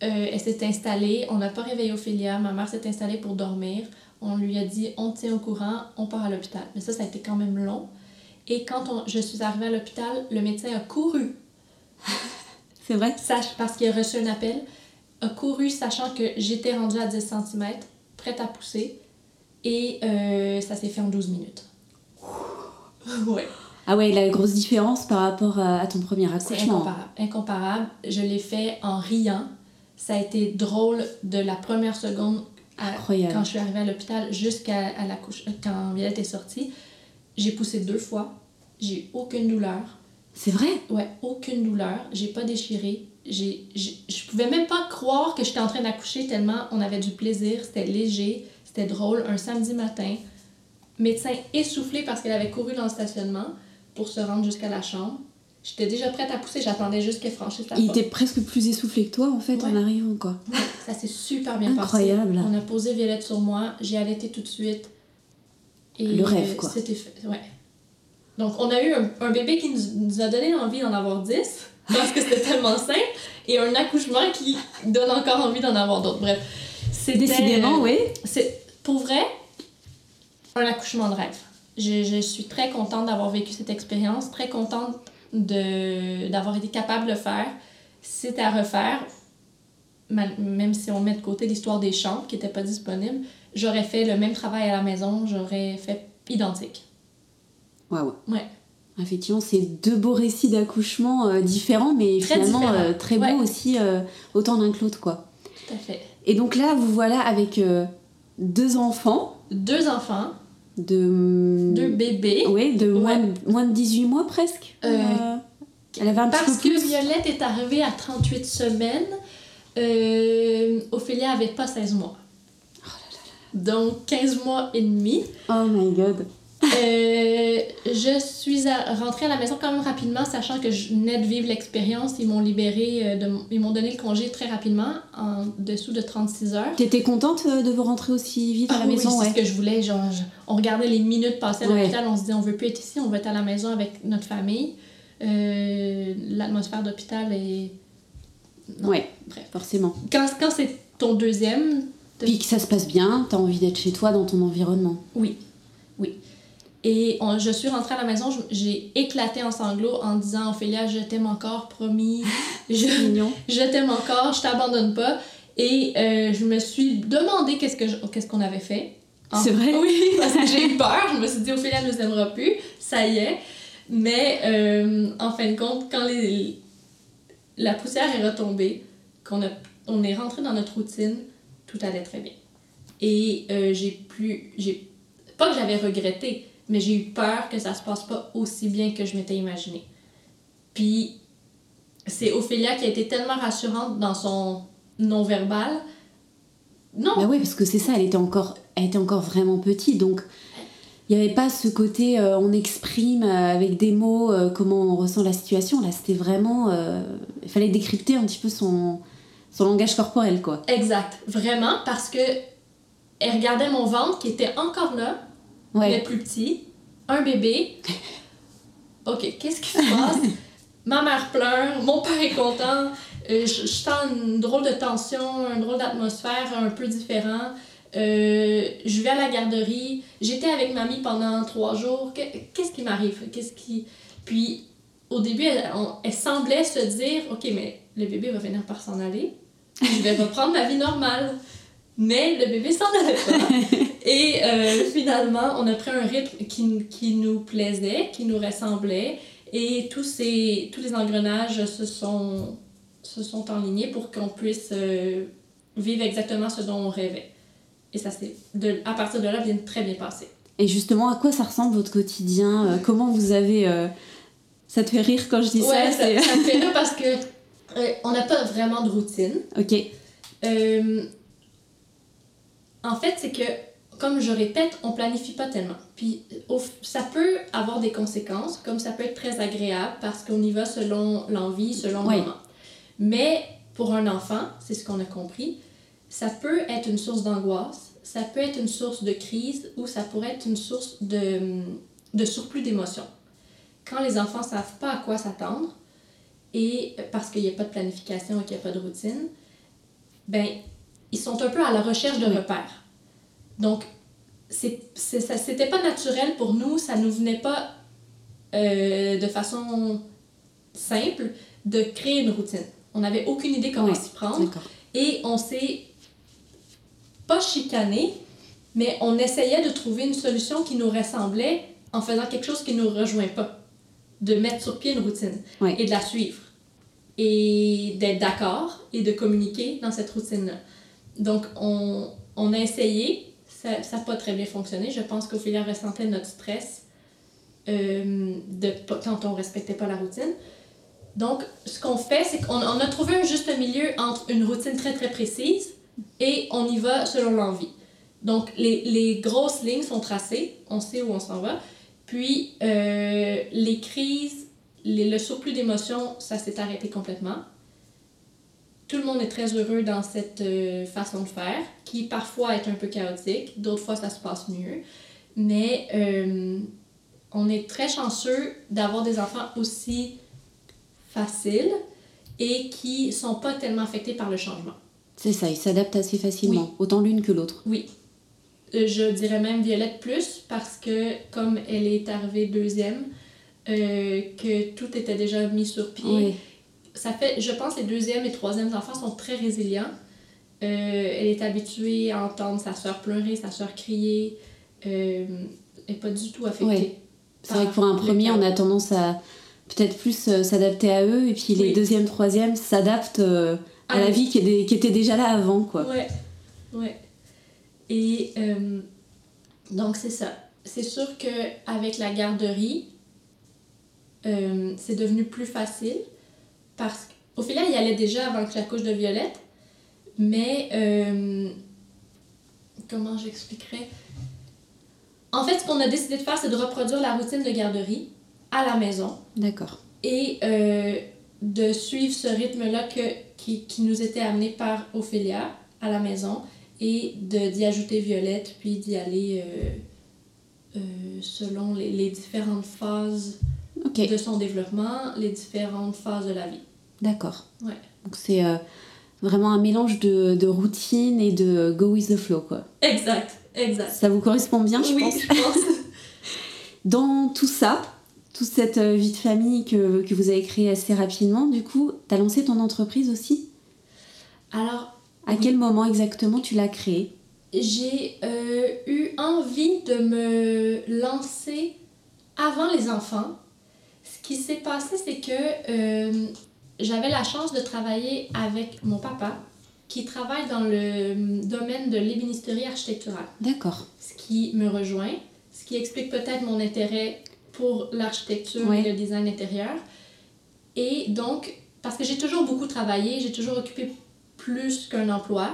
B: euh, elle s'est installée. On n'a pas réveillé Ophélia. Ma mère s'est installée pour dormir. On lui a dit on tient au courant, on part à l'hôpital. Mais ça, ça a été quand même long. Et quand on- je suis arrivée à l'hôpital, le médecin a couru
A: C'est vrai?
B: Sach- parce qu'il a reçu un appel, a couru sachant que j'étais rendue à 10 cm, prête à pousser, et euh, ça s'est fait en 12 minutes. ouais,
A: Ah ouais, la grosse différence par rapport à, à ton premier
B: c'est
A: accouchement.
B: incomparable. Incomparable. Je l'ai fait en riant. Ça a été drôle de la première seconde à- quand je suis arrivée à l'hôpital jusqu'à à la couche, quand Violette est sortie. J'ai poussé deux fois. J'ai aucune douleur.
A: C'est vrai?
B: Ouais, aucune douleur. J'ai pas déchiré. J'ai, j'ai- je pouvais même pas croire que j'étais en train d'accoucher tellement on avait du plaisir. C'était léger, c'était drôle. Un samedi matin, médecin essoufflé parce qu'elle avait couru dans le stationnement pour se rendre jusqu'à la chambre. J'étais déjà prête à pousser, j'attendais juste qu'elle franchisse la
A: Il
B: porte.
A: était presque plus essoufflé que toi en fait en arrivant quoi.
B: Ça s'est super bien
A: Incroyable.
B: passé. On a posé Violette sur moi, j'ai allaité tout de suite. Et
A: Le rêve, quoi.
B: C'était fait, ouais. Donc, on a eu un, un bébé qui nous, nous a donné envie d'en avoir 10, parce que c'était tellement simple, et un accouchement qui donne encore envie d'en avoir d'autres. Bref, c'était...
A: Décidément, oui.
B: C'est, pour vrai, un accouchement de rêve. Je, je suis très contente d'avoir vécu cette expérience, très contente de, d'avoir été capable de le faire. Si c'était à refaire, même si on met de côté l'histoire des chambres qui n'étaient pas disponibles, j'aurais fait le même travail à la maison, j'aurais fait identique.
A: Waouh.
B: Ouais.
A: Effectivement, c'est deux beaux récits d'accouchement euh, différents, mais
B: Très
A: finalement euh, très beaux
B: Ouais.
A: aussi, euh, autant l'un que l'autre quoi.
B: Tout à fait.
A: Et donc là, vous voilà avec deux enfants
B: Deux enfants,
A: de.
B: deux bébés.
A: Ouais, de moins,
B: Ouais.
A: de moins de 18 mois presque.
B: Euh,
A: Euh, elle avait un petit
B: Parce
A: peu
B: que
A: plus.
B: Violette est arrivée à 38 semaines, euh, Ophélia avait pas 16 mois. Donc 15 mois et demi.
A: Oh my god.
B: Euh, je suis à- rentrée à la maison quand même rapidement, sachant que je venais de vivre l'expérience. Ils m'ont libéré, euh, de, ils m'ont donné le congé très rapidement, en dessous de 36 heures.
A: T'étais contente euh, de vous rentrer aussi vite à la
B: Ah oui,
A: maison
B: c'est
A: ouais.
B: ce que je voulais. Genre, on regardait les minutes passées à
A: Ouais.
B: l'hôpital, on se dit on veut plus être ici, on veut être à la maison avec notre famille. Euh, L'atmosphère d'hôpital est. non.
A: Ouais,
B: Bref.
A: forcément.
B: Quand, quand c'est ton deuxième,
A: Puis que ça se passe bien, t'as envie d'être chez toi dans ton environnement.
B: Oui. Et on- je suis rentrée à la maison, j'ai éclaté en sanglots en disant Ophélia, je t'aime encore, promis. Je,
A: Mignon.
B: je t'aime encore, je t'abandonne pas. Et euh, je me suis demandé qu'est-ce que je- qu'est-ce qu'on avait fait. En-
A: C'est vrai?
B: Oui, parce que j'ai eu peur. Je me suis dit Ophélia ne nous aimera plus, ça y est. Mais euh, en fin de compte, quand les, la poussière est retombée, qu'on a, on est rentré dans notre routine, tout allait très bien. Et euh, j'ai plus. Pas que j'avais regretté, mais j'ai eu peur que ça se passe pas aussi bien que je m'étais imaginé. Puis c'est Ophélia qui a été tellement rassurante dans son non-verbal. Non,
A: Bah oui, parce que c'est ça, elle était encore, elle était encore vraiment petite, donc il n'y avait pas ce côté euh, on exprime euh, avec des mots euh, comment on ressent la situation. Là, c'était vraiment, il fallait décrypter un petit peu son, son langage corporel, quoi.
B: exact. Vraiment, parce que elle regardait mon ventre qui était encore là,
A: Ouais.
B: plus petit, un bébé. Ok, qu'est-ce qui se passe? Ma mère pleure, mon père est content, je, je sens une drôle de tension, un drôle d'atmosphère un peu différent. Euh, je vais à la garderie. J'étais avec mamie pendant trois jours. Qu'est-ce qui m'arrive? Qu'est-ce qui... Puis, au début, elle, semblait se dire, OK, mais le bébé va finir par s'en aller. Je vais reprendre ma vie normale. Mais le bébé s'en allait pas. Et euh, finalement, on a pris un rythme qui, qui, nous plaisait, qui nous ressemblait. Et tous, ces, tous les engrenages se sont, se sont enlignés pour qu'on puisse euh, vivre exactement ce dont on rêvait. Et ça s'est, à partir de là, bien très bien passé.
A: Et justement, à quoi ça ressemble votre quotidien euh, Comment vous avez... Euh, ça te fait rire quand je dis
B: ça,
A: ça, me
B: fait rire parce que on n'a pas vraiment de routine.
A: Ok.
B: En fait, c'est que, comme je répète, on planifie pas tellement. Puis ça peut avoir des conséquences, comme ça peut être très agréable parce qu'on y va selon l'envie, selon le moment. Mais pour un enfant, c'est ce qu'on a compris, ça peut être une source d'angoisse, ça peut être une source de crise ou ça pourrait être une source de, de surplus d'émotions. Quand les enfants ne savent pas à quoi s'attendre, et parce qu'il n'y a pas de planification et qu'il n'y a pas de routine, ben, ils sont un peu à la recherche de repères. Donc, c'était pas naturel pour nous, ça nous venait pas euh, de façon simple de créer une routine. On n'avait aucune idée comment s'y prendre. Et on s'est pas chicané, mais on essayait de trouver une solution qui nous ressemblait en faisant quelque chose qui ne nous rejoint pas. De mettre sur pied une routine et de la suivre. Et d'être d'accord et de communiquer dans cette routine-là. Donc, on, on, a essayé, ça n'a pas très bien fonctionné. Je pense qu'Ophélia ressentait notre stress euh, de, quand on respectait pas la routine. Donc, ce qu'on fait, c'est qu'on on a trouvé un juste milieu entre une routine très très précise et on y va selon l'envie. Donc, les, les, grosses lignes sont tracées, on sait où on s'en va. Puis, euh, les crises, les, le surplus d'émotions, ça s'est arrêté complètement. Tout le monde est très heureux dans cette euh, façon de faire, qui parfois est un peu chaotique, d'autres fois ça se passe mieux. Mais euh, on est très chanceux d'avoir des enfants aussi faciles et qui sont pas tellement affectés par le changement.
A: C'est ça, ils s'adaptent assez facilement, autant l'une que l'autre.
B: Oui. Euh, je dirais même Violette plus parce que comme elle est arrivée deuxième, euh, que tout était déjà mis sur pied. Ça fait, je pense, les deuxièmes et troisièmes enfants sont très résilients. Euh, elle est habituée à entendre sa soeur pleurer, sa soeur crier. elle n'est pas du tout affectée.
A: C'est vrai que pour un premier, on a tendance à peut-être plus s'adapter à eux, et puis les deuxièmes, troisièmes s'adaptent à la vie qui, était déjà là avant, quoi.
B: Ouais, ouais. Et euh, donc, c'est ça. C'est sûr qu'avec la garderie, euh, c'est devenu plus facile parce il y allait déjà avant que la couche de Violette, mais euh, comment j'expliquerais? En fait, ce qu'on a décidé de faire, c'est de reproduire la routine de garderie à la maison.
A: D'accord.
B: Et de suivre ce rythme-là qui, qui, nous était amené par Ophélia à la maison et d'y ajouter Violette, puis d'y aller euh, euh, selon les, les, différentes phases de son développement, les différentes phases de la vie.
A: D'accord.
B: Ouais.
A: Donc c'est euh, vraiment un mélange de, de, routine et de go with the flow, quoi.
B: Exact, exact.
A: Ça vous correspond bien, je
B: oui,
A: pense.
B: je pense.
A: Dans tout ça, toute cette euh, vie de famille que, que vous avez créée assez rapidement, du coup, tu as lancé ton entreprise aussi?
B: Alors.
A: À quel moment exactement tu l'as créée?
B: J'ai euh, eu envie de me lancer avant les enfants. Ce qui s'est passé, c'est que euh, j'avais la chance de travailler avec mon papa, qui travaille dans le domaine de l'ébénisterie architecturale.
A: D'accord.
B: Ce qui me rejoint, ce qui explique peut-être mon intérêt pour l'architecture et le design intérieur. Et donc, parce que j'ai toujours beaucoup travaillé, j'ai toujours occupé plus qu'un emploi.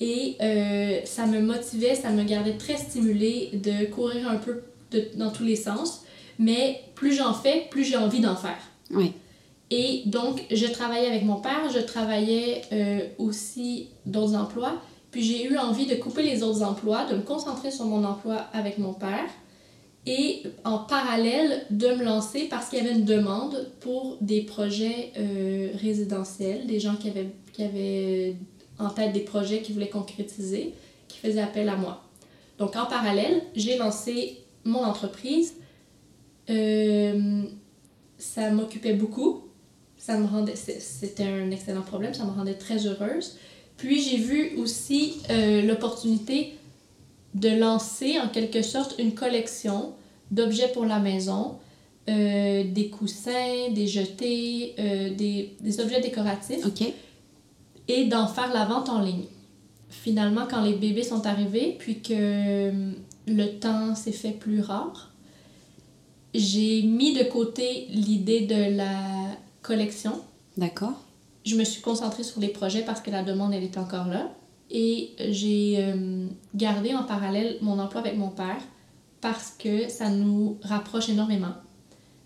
B: Et euh, ça me motivait, ça me gardait très stimulée de courir un peu de, dans tous les sens. Mais plus j'en fais, plus j'ai envie d'en faire.
A: Oui.
B: Et donc, je travaillais avec mon père, je travaillais euh, aussi d'autres emplois. Puis j'ai eu envie de couper les autres emplois, de me concentrer sur mon emploi avec mon père et en parallèle de me lancer parce qu'il y avait une demande pour des projets euh, résidentiels, des gens qui avaient, qui avaient en tête des projets qui voulaient concrétiser, qui faisaient appel à moi. Donc en parallèle, j'ai lancé mon entreprise. Euh, ça m'occupait beaucoup. Ça me rendait, c'était un excellent problème, ça me rendait très heureuse. Puis j'ai vu aussi euh, l'opportunité de lancer en quelque sorte une collection d'objets pour la maison, euh, des coussins, des jetés, des, des, objets décoratifs. Et d'en faire la vente en ligne. Finalement, quand les bébés sont arrivés, puis que le temps s'est fait plus rare, j'ai mis de côté l'idée de la collection.
A: D'accord.
B: Je me suis concentrée sur les projets parce que la demande, elle est encore là. Et j'ai euh, gardé en parallèle mon emploi avec mon père parce que ça nous rapproche énormément.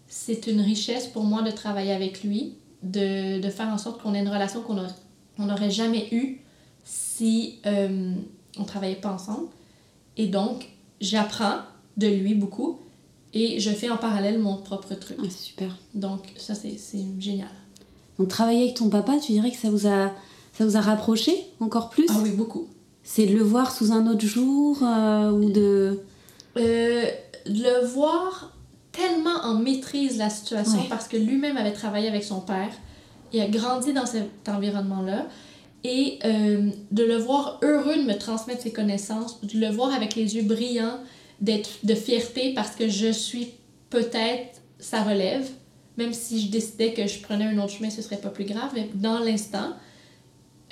B: C'est une richesse pour moi de travailler avec lui, de, de faire en sorte qu'on ait une relation qu'on n'aurait jamais eue si euh, on ne travaillait pas ensemble. Et donc, j'apprends de lui beaucoup et je fais en parallèle mon propre truc.
A: Ah, super.
B: Donc, ça, c'est génial.
A: Donc, travailler avec ton papa, tu dirais que ça vous a ça vous a rapproché encore plus?
B: Ah oui, beaucoup.
A: C'est de le voir sous un autre jour euh, ou de...
B: Euh, de le voir tellement en maîtrise la situation parce que lui-même avait travaillé avec son père et a grandi dans cet environnement-là. Et euh, de le voir heureux de me transmettre ses connaissances, de le voir avec les yeux brillants, de fierté parce que je suis peut-être sa relève, même si je décidais que je prenais un autre chemin, ce serait pas plus grave, mais dans l'instant,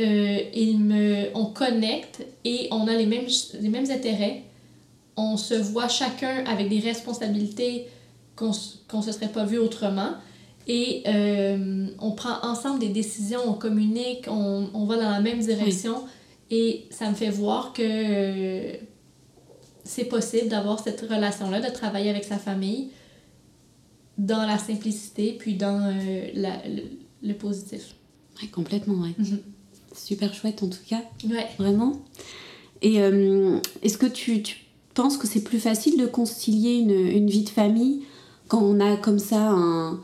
B: euh, il me, on connecte et on a les mêmes, les mêmes intérêts. On se voit chacun avec des responsabilités qu'on ne se serait pas vu autrement. Et euh, on prend ensemble des décisions, on communique, on, on va dans la même direction. Et ça me fait voir que euh, c'est possible d'avoir cette relation-là, de travailler avec sa famille dans la simplicité, puis dans la, le, positif.
A: Oui, complètement, oui. Mm-hmm super chouette en tout cas.
B: Ouais.
A: Vraiment. Et euh, est-ce que tu, tu, penses que c'est plus facile de concilier une, une, vie de famille quand on a comme ça un.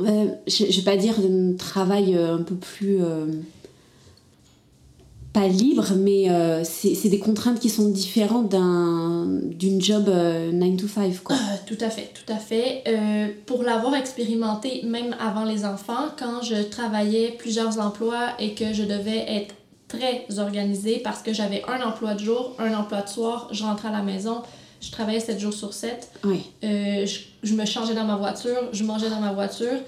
A: Euh, je, je vais pas dire un travail euh, un peu plus pas libre, mais euh, c'est des contraintes qui sont différentes d'une job 9 euh, to 5. Quoi.
B: Euh, tout à fait, tout à fait. pour l'avoir expérimenté, même avant les enfants, quand je travaillais plusieurs emplois et que je devais être très organisée parce que j'avais un emploi de jour, un emploi de soir, je rentrais à la maison, je travaillais 7 jours sur 7.
A: Oui.
B: Je, je me changeais dans ma voiture, je mangeais dans ma voiture.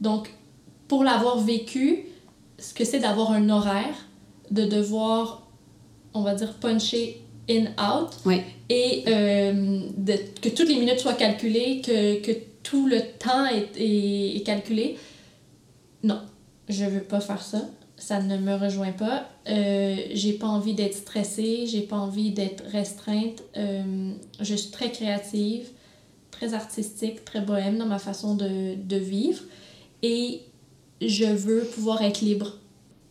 B: Donc, pour l'avoir vécu, ce que c'est d'avoir un horaire, de devoir, on va dire, puncher in-out. Et euh, de, que toutes les minutes soient calculées, que, que tout le temps est, est, calculé. Non, je veux pas faire ça. Ça ne me rejoint pas. Euh, j'ai pas envie d'être stressée, j'ai pas envie d'être restreinte. Euh, je suis très créative, très artistique, très bohème dans ma façon de, de vivre. Et je veux pouvoir être libre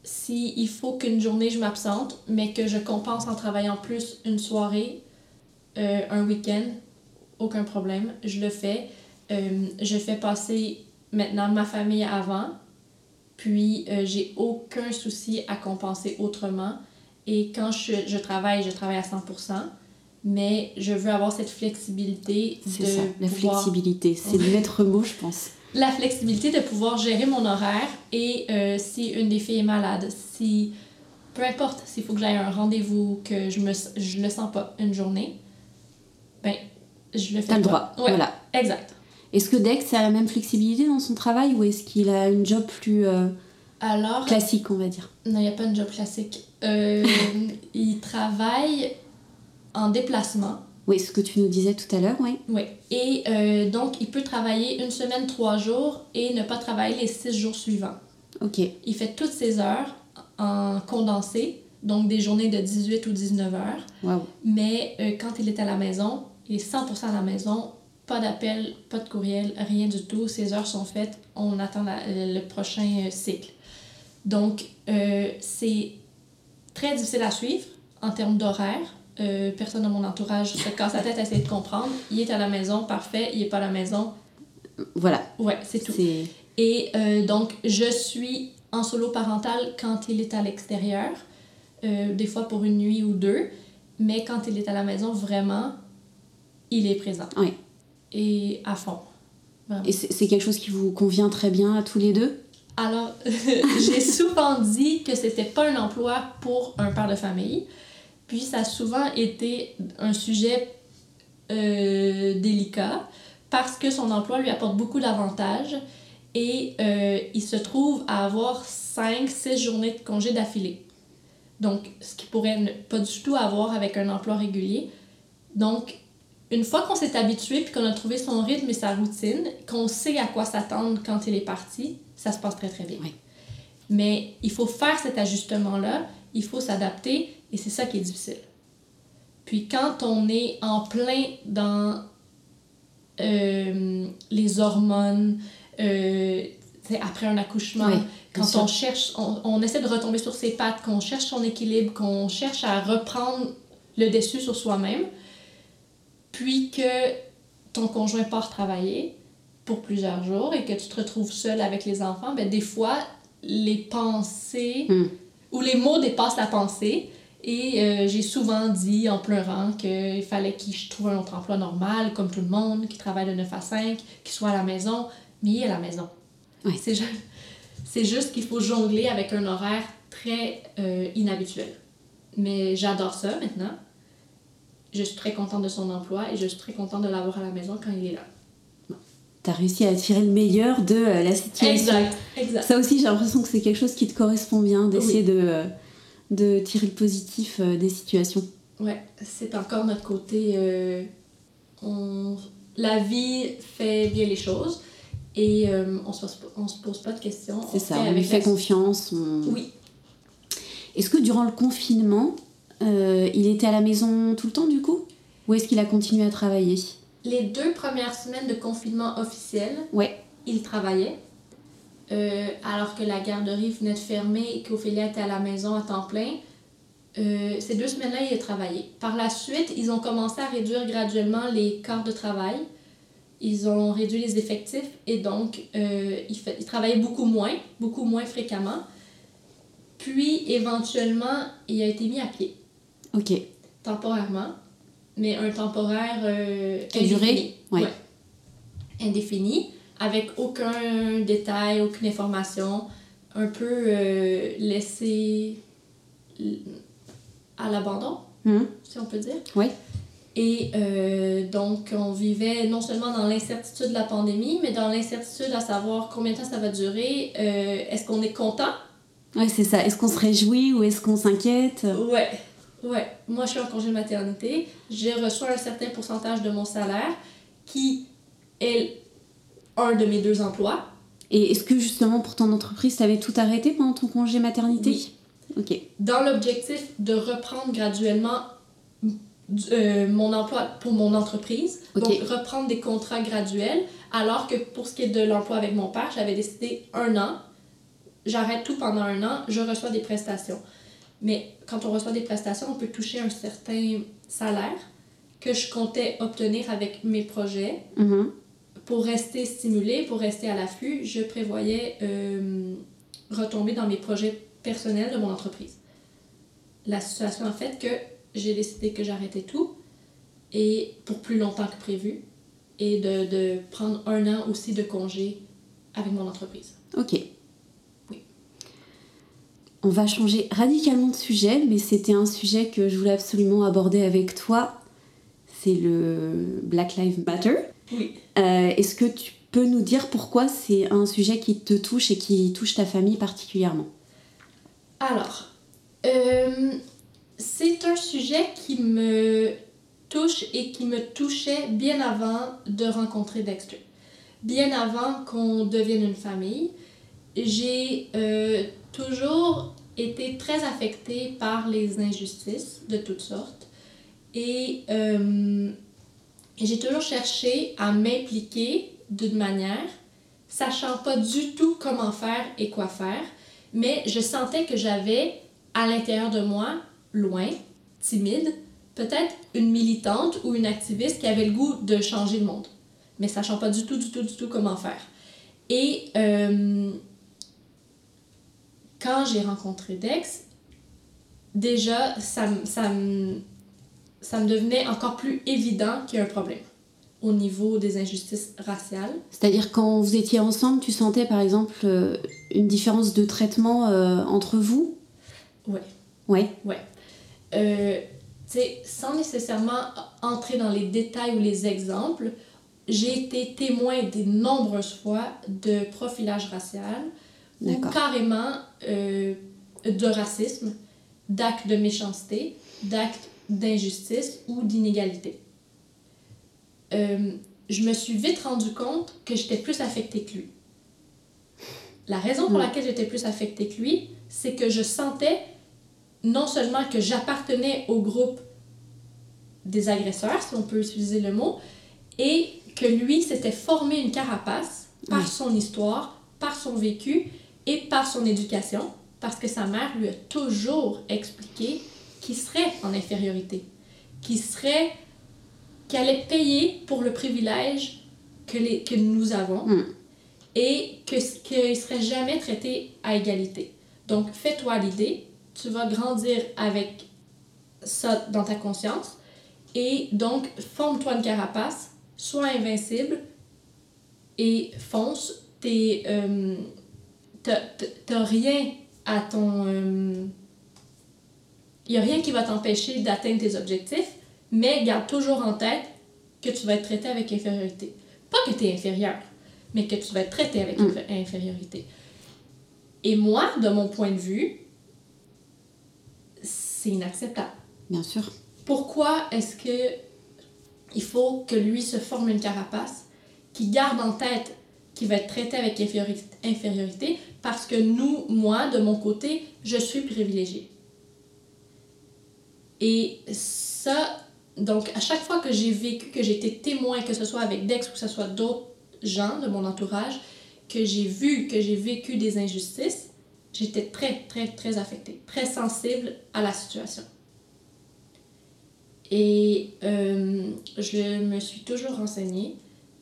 B: s'il il faut qu'une journée je m'absente, mais que je compense en travaillant plus une soirée, euh, un week-end, aucun problème, je le fais. Euh, je fais passer maintenant ma famille avant, puis euh, j'ai aucun souci à compenser autrement. Et quand je, je travaille, je travaille à 100%, mais je veux avoir cette flexibilité.
A: C'est ça, la flexibilité. C'est le maître mot, je pense
B: la flexibilité de pouvoir gérer mon horaire et euh, si une des filles est malade, si peu importe s'il faut que j'aille à un rendez-vous que je me je le sens pas une journée, ben je le fais.
A: T'as le droit. voilà.
B: Exact.
A: Est-ce que Dex a la même flexibilité dans son travail ou est-ce qu'il a une job plus euh,
B: Alors,
A: classique, on va dire?
B: Non, il n'y a pas une job classique. Euh, il travaille en déplacement.
A: Oui, ce que tu nous disais tout à l'heure, oui.
B: Oui. Et euh, donc, il peut travailler une semaine, trois jours et ne pas travailler les six jours suivants.
A: OK.
B: Il fait toutes ses heures en condensé, donc des journées de 18 ou 19 heures.
A: Wow.
B: Mais euh, quand il est à la maison, il est 100% à la maison, pas d'appel, pas de courriel, rien du tout. Ses heures sont faites, on attend le prochain euh, cycle. Donc, c'est très difficile à suivre en termes d'horaire euh, personne dans mon entourage se casse la tête à essayer de comprendre. Il est à la maison, parfait. Il est pas à la maison.
A: Voilà.
B: Ouais, c'est tout. Et euh, donc, je suis en solo parental quand il est à l'extérieur, euh, des fois pour une nuit ou deux. Mais quand il est à la maison, vraiment, il est présent.
A: Oui.
B: Et à fond.
A: Et c'est quelque chose qui vous convient très bien à tous les deux?
B: Alors, j'ai souvent dit que c'était pas un emploi pour un père de famille. Puis ça a souvent été un sujet euh, délicat parce que son emploi lui apporte beaucoup d'avantages et euh, il se trouve à avoir 5-6 journées de congé d'affilée. Donc, ce qu'il pourrait ne, pas du tout avoir avec un emploi régulier. Donc, une fois qu'on s'est habitué puis qu'on a trouvé son rythme et sa routine, qu'on sait à quoi s'attendre quand il est parti, ça se passe très très bien. Mais il faut faire cet ajustement-là, il faut s'adapter et c'est ça qui est difficile. Puis quand on est en plein dans euh, les hormones, euh, après un accouchement, quand on cherche, on, on, essaie de retomber sur ses pattes, qu'on cherche son équilibre, qu'on cherche à reprendre le dessus sur soi-même, puis que ton conjoint part travailler pour plusieurs jours et que tu te retrouves seule avec les enfants, ben des fois, les pensées hmm. ou les mots dépassent la pensée. Et euh, j'ai souvent dit en pleurant qu'il fallait qu'il trouve un autre emploi normal, comme tout le monde, qui travaille de 9 à 5, qui soit à la maison, mais il est à la maison. C'est juste, juste qu'il faut jongler avec un horaire très euh, inhabituel. Mais j'adore ça maintenant je suis très contente de son emploi et je suis très contente de l'avoir à la maison quand il est là.
A: Tu as réussi à tirer le meilleur de euh, la situation.
B: Exact, exact.
A: Ça aussi, j'ai l'impression que c'est quelque chose qui te correspond bien, d'essayer de, de tirer le positif euh, des situations.
B: Ouais, c'est encore notre côté. on... La vie fait bien les choses et on, se pose, on se pose pas de questions.
A: C'est ça, on lui fait confiance.
B: Oui.
A: Est-ce que durant le confinement, euh, il était à la maison tout le temps du coup? Ou est-ce qu'il a continué à travailler?
B: Les deux premières semaines de confinement officiel,
A: ouais.
B: il travaillait. Euh, alors que la garderie venait de fermer et qu'Ophélia était à la maison à temps plein. Euh, ces deux semaines-là, il a travaillé. Par la suite, ils ont commencé à réduire graduellement les quarts de travail. Ils ont réduit les effectifs et donc il, fait, il travaillait beaucoup moins, beaucoup moins fréquemment. Puis éventuellement, il a été mis à pied.
A: OK.
B: Temporairement, mais un temporaire euh,
A: indéfini.
B: Ouais. Indéfini, avec aucun détail, aucune information, un peu euh, laissé à l'abandon,
A: hmm.
B: si on peut dire.
A: Oui.
B: Et euh, donc, on vivait non seulement dans l'incertitude de la pandémie, mais dans l'incertitude à savoir combien de temps ça va durer. est-ce qu'on est content?
A: Oui, c'est ça. Est-ce qu'on se réjouit ou est-ce qu'on s'inquiète?
B: Ouais. Ouais, moi je suis en congé de maternité, j'ai reçu un certain pourcentage de mon salaire qui est un de mes deux emplois.
A: Et est-ce que justement pour ton entreprise, tu avais tout arrêté pendant ton congé maternité?
B: Oui.
A: Ok.
B: Dans l'objectif de reprendre graduellement euh, mon emploi pour mon entreprise, donc reprendre des contrats graduels, alors que pour ce qui est de l'emploi avec mon père, j'avais décidé un an, j'arrête tout pendant un an, je reçois des prestations. Mais quand on reçoit des prestations, on peut toucher un certain salaire que je comptais obtenir avec mes projets.
A: Mm-hmm.
B: Pour rester stimulé, pour rester à l'affût, je prévoyais euh, retomber dans mes projets personnels de mon entreprise. La situation a fait que j'ai décidé que j'arrêtais tout et pour plus longtemps que prévu et de, de prendre un an aussi de congé avec mon entreprise.
A: Ok. On va changer radicalement de sujet, mais c'était un sujet que je voulais absolument aborder avec toi. C'est le Black Lives Matter.
B: Oui.
A: Euh, est-ce que tu peux nous dire pourquoi c'est un sujet qui te touche et qui touche ta famille particulièrement?
B: Alors, euh, c'est un sujet qui me touche et qui me touchait bien avant de rencontrer Dexter. Bien avant qu'on devienne une famille. J'ai euh, toujours été très affectée par les injustices de toutes sortes et euh, j'ai toujours cherché à m'impliquer d'une manière, sachant pas du tout comment faire et quoi faire, mais je sentais que j'avais à l'intérieur de moi, loin, timide, peut-être une militante ou une activiste qui avait le goût de changer le monde, mais sachant pas du tout, du tout, du tout comment faire. Et euh, quand j'ai rencontré Dex, déjà, ça, ça, ça me devenait encore plus évident qu'il y a un problème au niveau des injustices raciales.
A: C'est-à-dire quand vous étiez ensemble, tu sentais par exemple euh, une différence de traitement euh, entre vous?
B: Oui.
A: Ouais.
B: Ouais. Euh, sans nécessairement entrer dans les détails ou les exemples, j'ai été témoin des nombreuses fois de profilage racial ou carrément euh, de racisme, d'actes de méchanceté, d'actes d'injustice ou d'inégalité. Euh, je me suis vite rendu compte que j'étais plus affectée que lui. La raison pour hmm. laquelle j'étais plus affectée que lui, c'est que je sentais non seulement que j'appartenais au groupe des agresseurs, si on peut utiliser le mot, et que lui s'était formé une carapace par son histoire, par son vécu et par son éducation, parce que sa mère lui a toujours expliqué qu'il serait en infériorité, qu'il serait, qu'il allait payer pour le privilège que, les, que nous avons mm. et qu'il ne serait jamais traité à égalité. Donc, fais-toi l'idée, tu vas grandir avec ça dans ta conscience et donc forme-toi une carapace, sois invincible et fonce. T'es, euh, t'as, rien à ton. Il n'y a rien qui va t'empêcher d'atteindre tes objectifs, mais garde toujours en tête que tu vas être traité avec infériorité. Pas que tu es inférieur, mais que tu vas être traité avec mm. infériorité. Et moi, de mon point de vue, c'est inacceptable.
A: Bien sûr.
B: Pourquoi est-ce que il faut que lui se forme une carapace qui garde en tête qu'il va être traité avec infériorité? Parce que nous, moi, de mon côté, je suis privilégiée. Et ça, donc à chaque fois que j'ai vécu, que j'ai été témoin, que ce soit avec Dex ou que ce soit d'autres gens de mon entourage, que j'ai vu, que j'ai vécu des injustices, j'étais très, très, très affectée, très sensible à la situation. Et euh, je me suis toujours renseignée,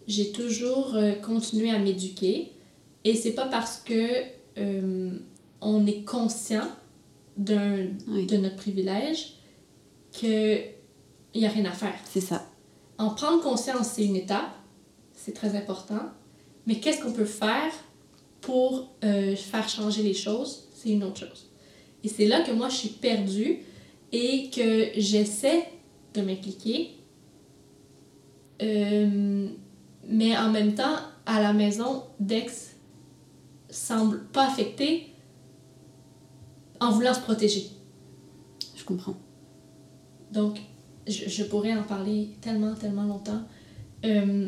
B: j'ai toujours euh, continué à m'éduquer. Et c'est pas parce que euh, on est conscient d'un, de notre privilège qu'il n'y a rien à faire.
A: C'est ça.
B: En prendre conscience, c'est une étape, c'est très important. Mais qu'est-ce qu'on peut faire pour faire changer les choses, c'est une autre chose. Et c'est là que moi, je suis perdue et que j'essaie de m'impliquer. Euh, mais en même temps, à la maison, Dex semble pas affecté en voulant se protéger.
A: Je comprends.
B: Donc, je, je pourrais en parler tellement, tellement longtemps. Euh,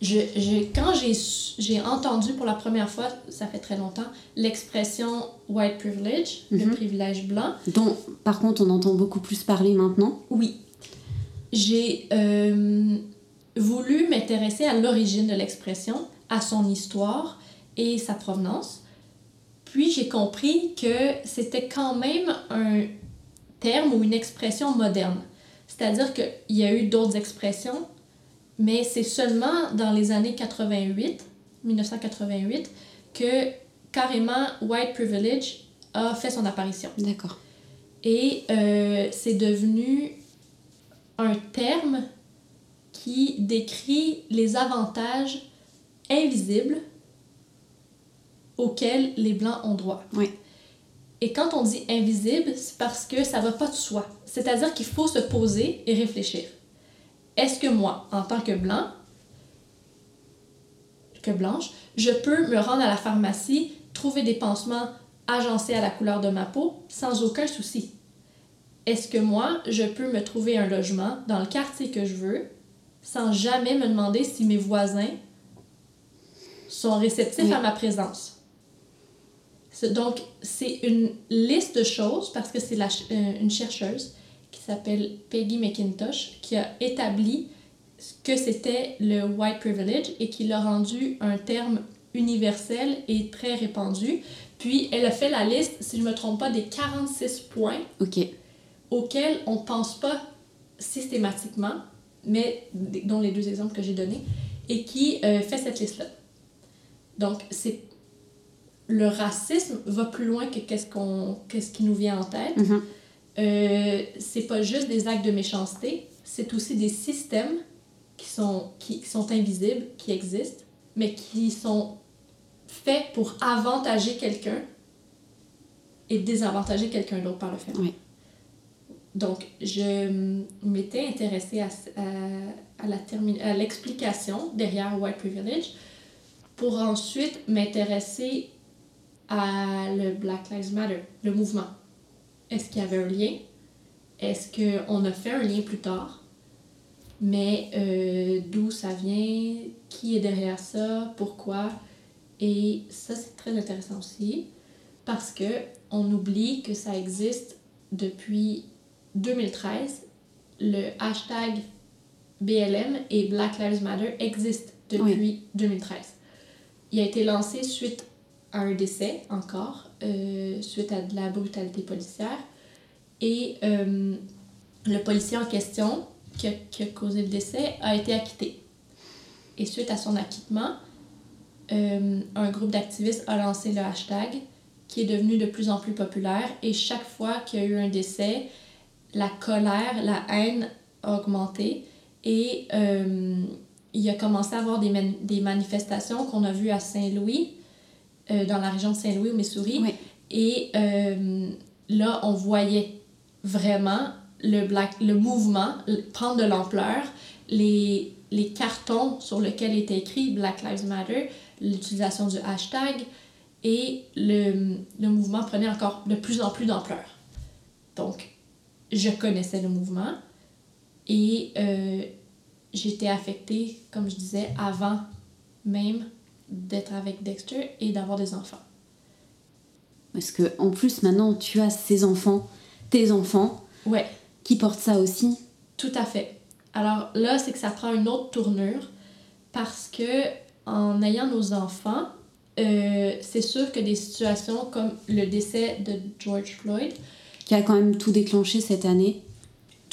B: je, je, quand j'ai entendu pour la première fois, ça fait très longtemps, l'expression white privilege, le mhm. privilège blanc.
A: Dont, par contre, on entend beaucoup plus parler maintenant.
B: Oui j'ai euh, voulu m'intéresser à l'origine de l'expression, à son histoire et sa provenance. Puis j'ai compris que c'était quand même un terme ou une expression moderne. C'est-à-dire qu'il y a eu d'autres expressions, mais c'est seulement dans les années 88, 1988, que carrément white privilege a fait son apparition.
A: D'accord.
B: Et euh, c'est devenu un terme qui décrit les avantages invisibles auxquels les Blancs ont droit.
A: Oui.
B: Et quand on dit invisible, c'est parce que ça va pas de soi. C'est-à-dire qu'il faut se poser et réfléchir. Est-ce que moi, en tant que blanc, que blanche, je peux me rendre à la pharmacie, trouver des pansements agencés à la couleur de ma peau sans aucun souci? est-ce que moi, je peux me trouver un logement dans le quartier que je veux sans jamais me demander si mes voisins sont réceptifs à ma présence? Donc, c'est une liste de choses parce que c'est euh, une chercheuse qui s'appelle Peggy McIntosh qui a établi que c'était le white privilege et qui l'a rendu un terme universel et très répandu. Puis, elle a fait la liste, si je ne me trompe pas, des 46 points auxquels on pense pas systématiquement, mais dont les deux exemples que j'ai donnés, et qui euh, fait cette liste-là. Donc, c'est le racisme va plus loin que qu'est-ce qu'on qu'est-ce qui nous vient en tête.
A: Mhm.
B: Euh, c'est pas juste des actes de méchanceté, c'est aussi des systèmes qui sont, qui, qui sont invisibles, qui existent, mais qui sont faits pour avantager quelqu'un et désavantager quelqu'un d'autre par le fait.
A: Oui.
B: Donc, je m'étais intéressée à, à, à la à l'explication derrière White Privilege pour ensuite m'intéresser à le Black Lives Matter, le mouvement. Est-ce qu'il y avait un lien? Est-ce qu'on a fait un lien plus tard? Mais euh, d'où ça vient? Qui est derrière ça? Pourquoi? Et ça, c'est très intéressant aussi parce que on oublie que ça existe depuis 2013. Le hashtag BLM et Black Lives Matter existent depuis 2013. Il a été lancé suite à un décès encore, euh, suite à de la brutalité policière. Et euh, le policier en question qui a, causé le décès a été acquitté. Et suite à son acquittement, euh, un groupe d'activistes a lancé le hashtag qui est devenu de plus en plus populaire. Et chaque fois qu'il y a eu un décès, la colère, la haine a augmenté. Et il a commencé à avoir des, man- des manifestations qu'on a vues à Saint-Louis, euh, dans la région de Saint-Louis au Missouri.
A: Oui.
B: Et euh, là, on voyait vraiment le, black, le mouvement prendre de l'ampleur, les, les cartons sur lesquels était écrit Black Lives Matter, l'utilisation du hashtag, et le, le mouvement prenait encore de plus en plus d'ampleur. Donc, je connaissais le mouvement et euh, j'étais affectée, comme je disais, avant même d'être avec Dexter et d'avoir des enfants.
A: Parce que en plus, maintenant, tu as ces enfants, tes enfants,
B: Ouais,
A: qui portent ça aussi.
B: tout à fait. Alors là, c'est que ça prend une autre tournure parce que en ayant nos enfants, euh, c'est sûr que des situations comme le décès de George Floyd,
A: Qui a quand même tout déclenché cette année.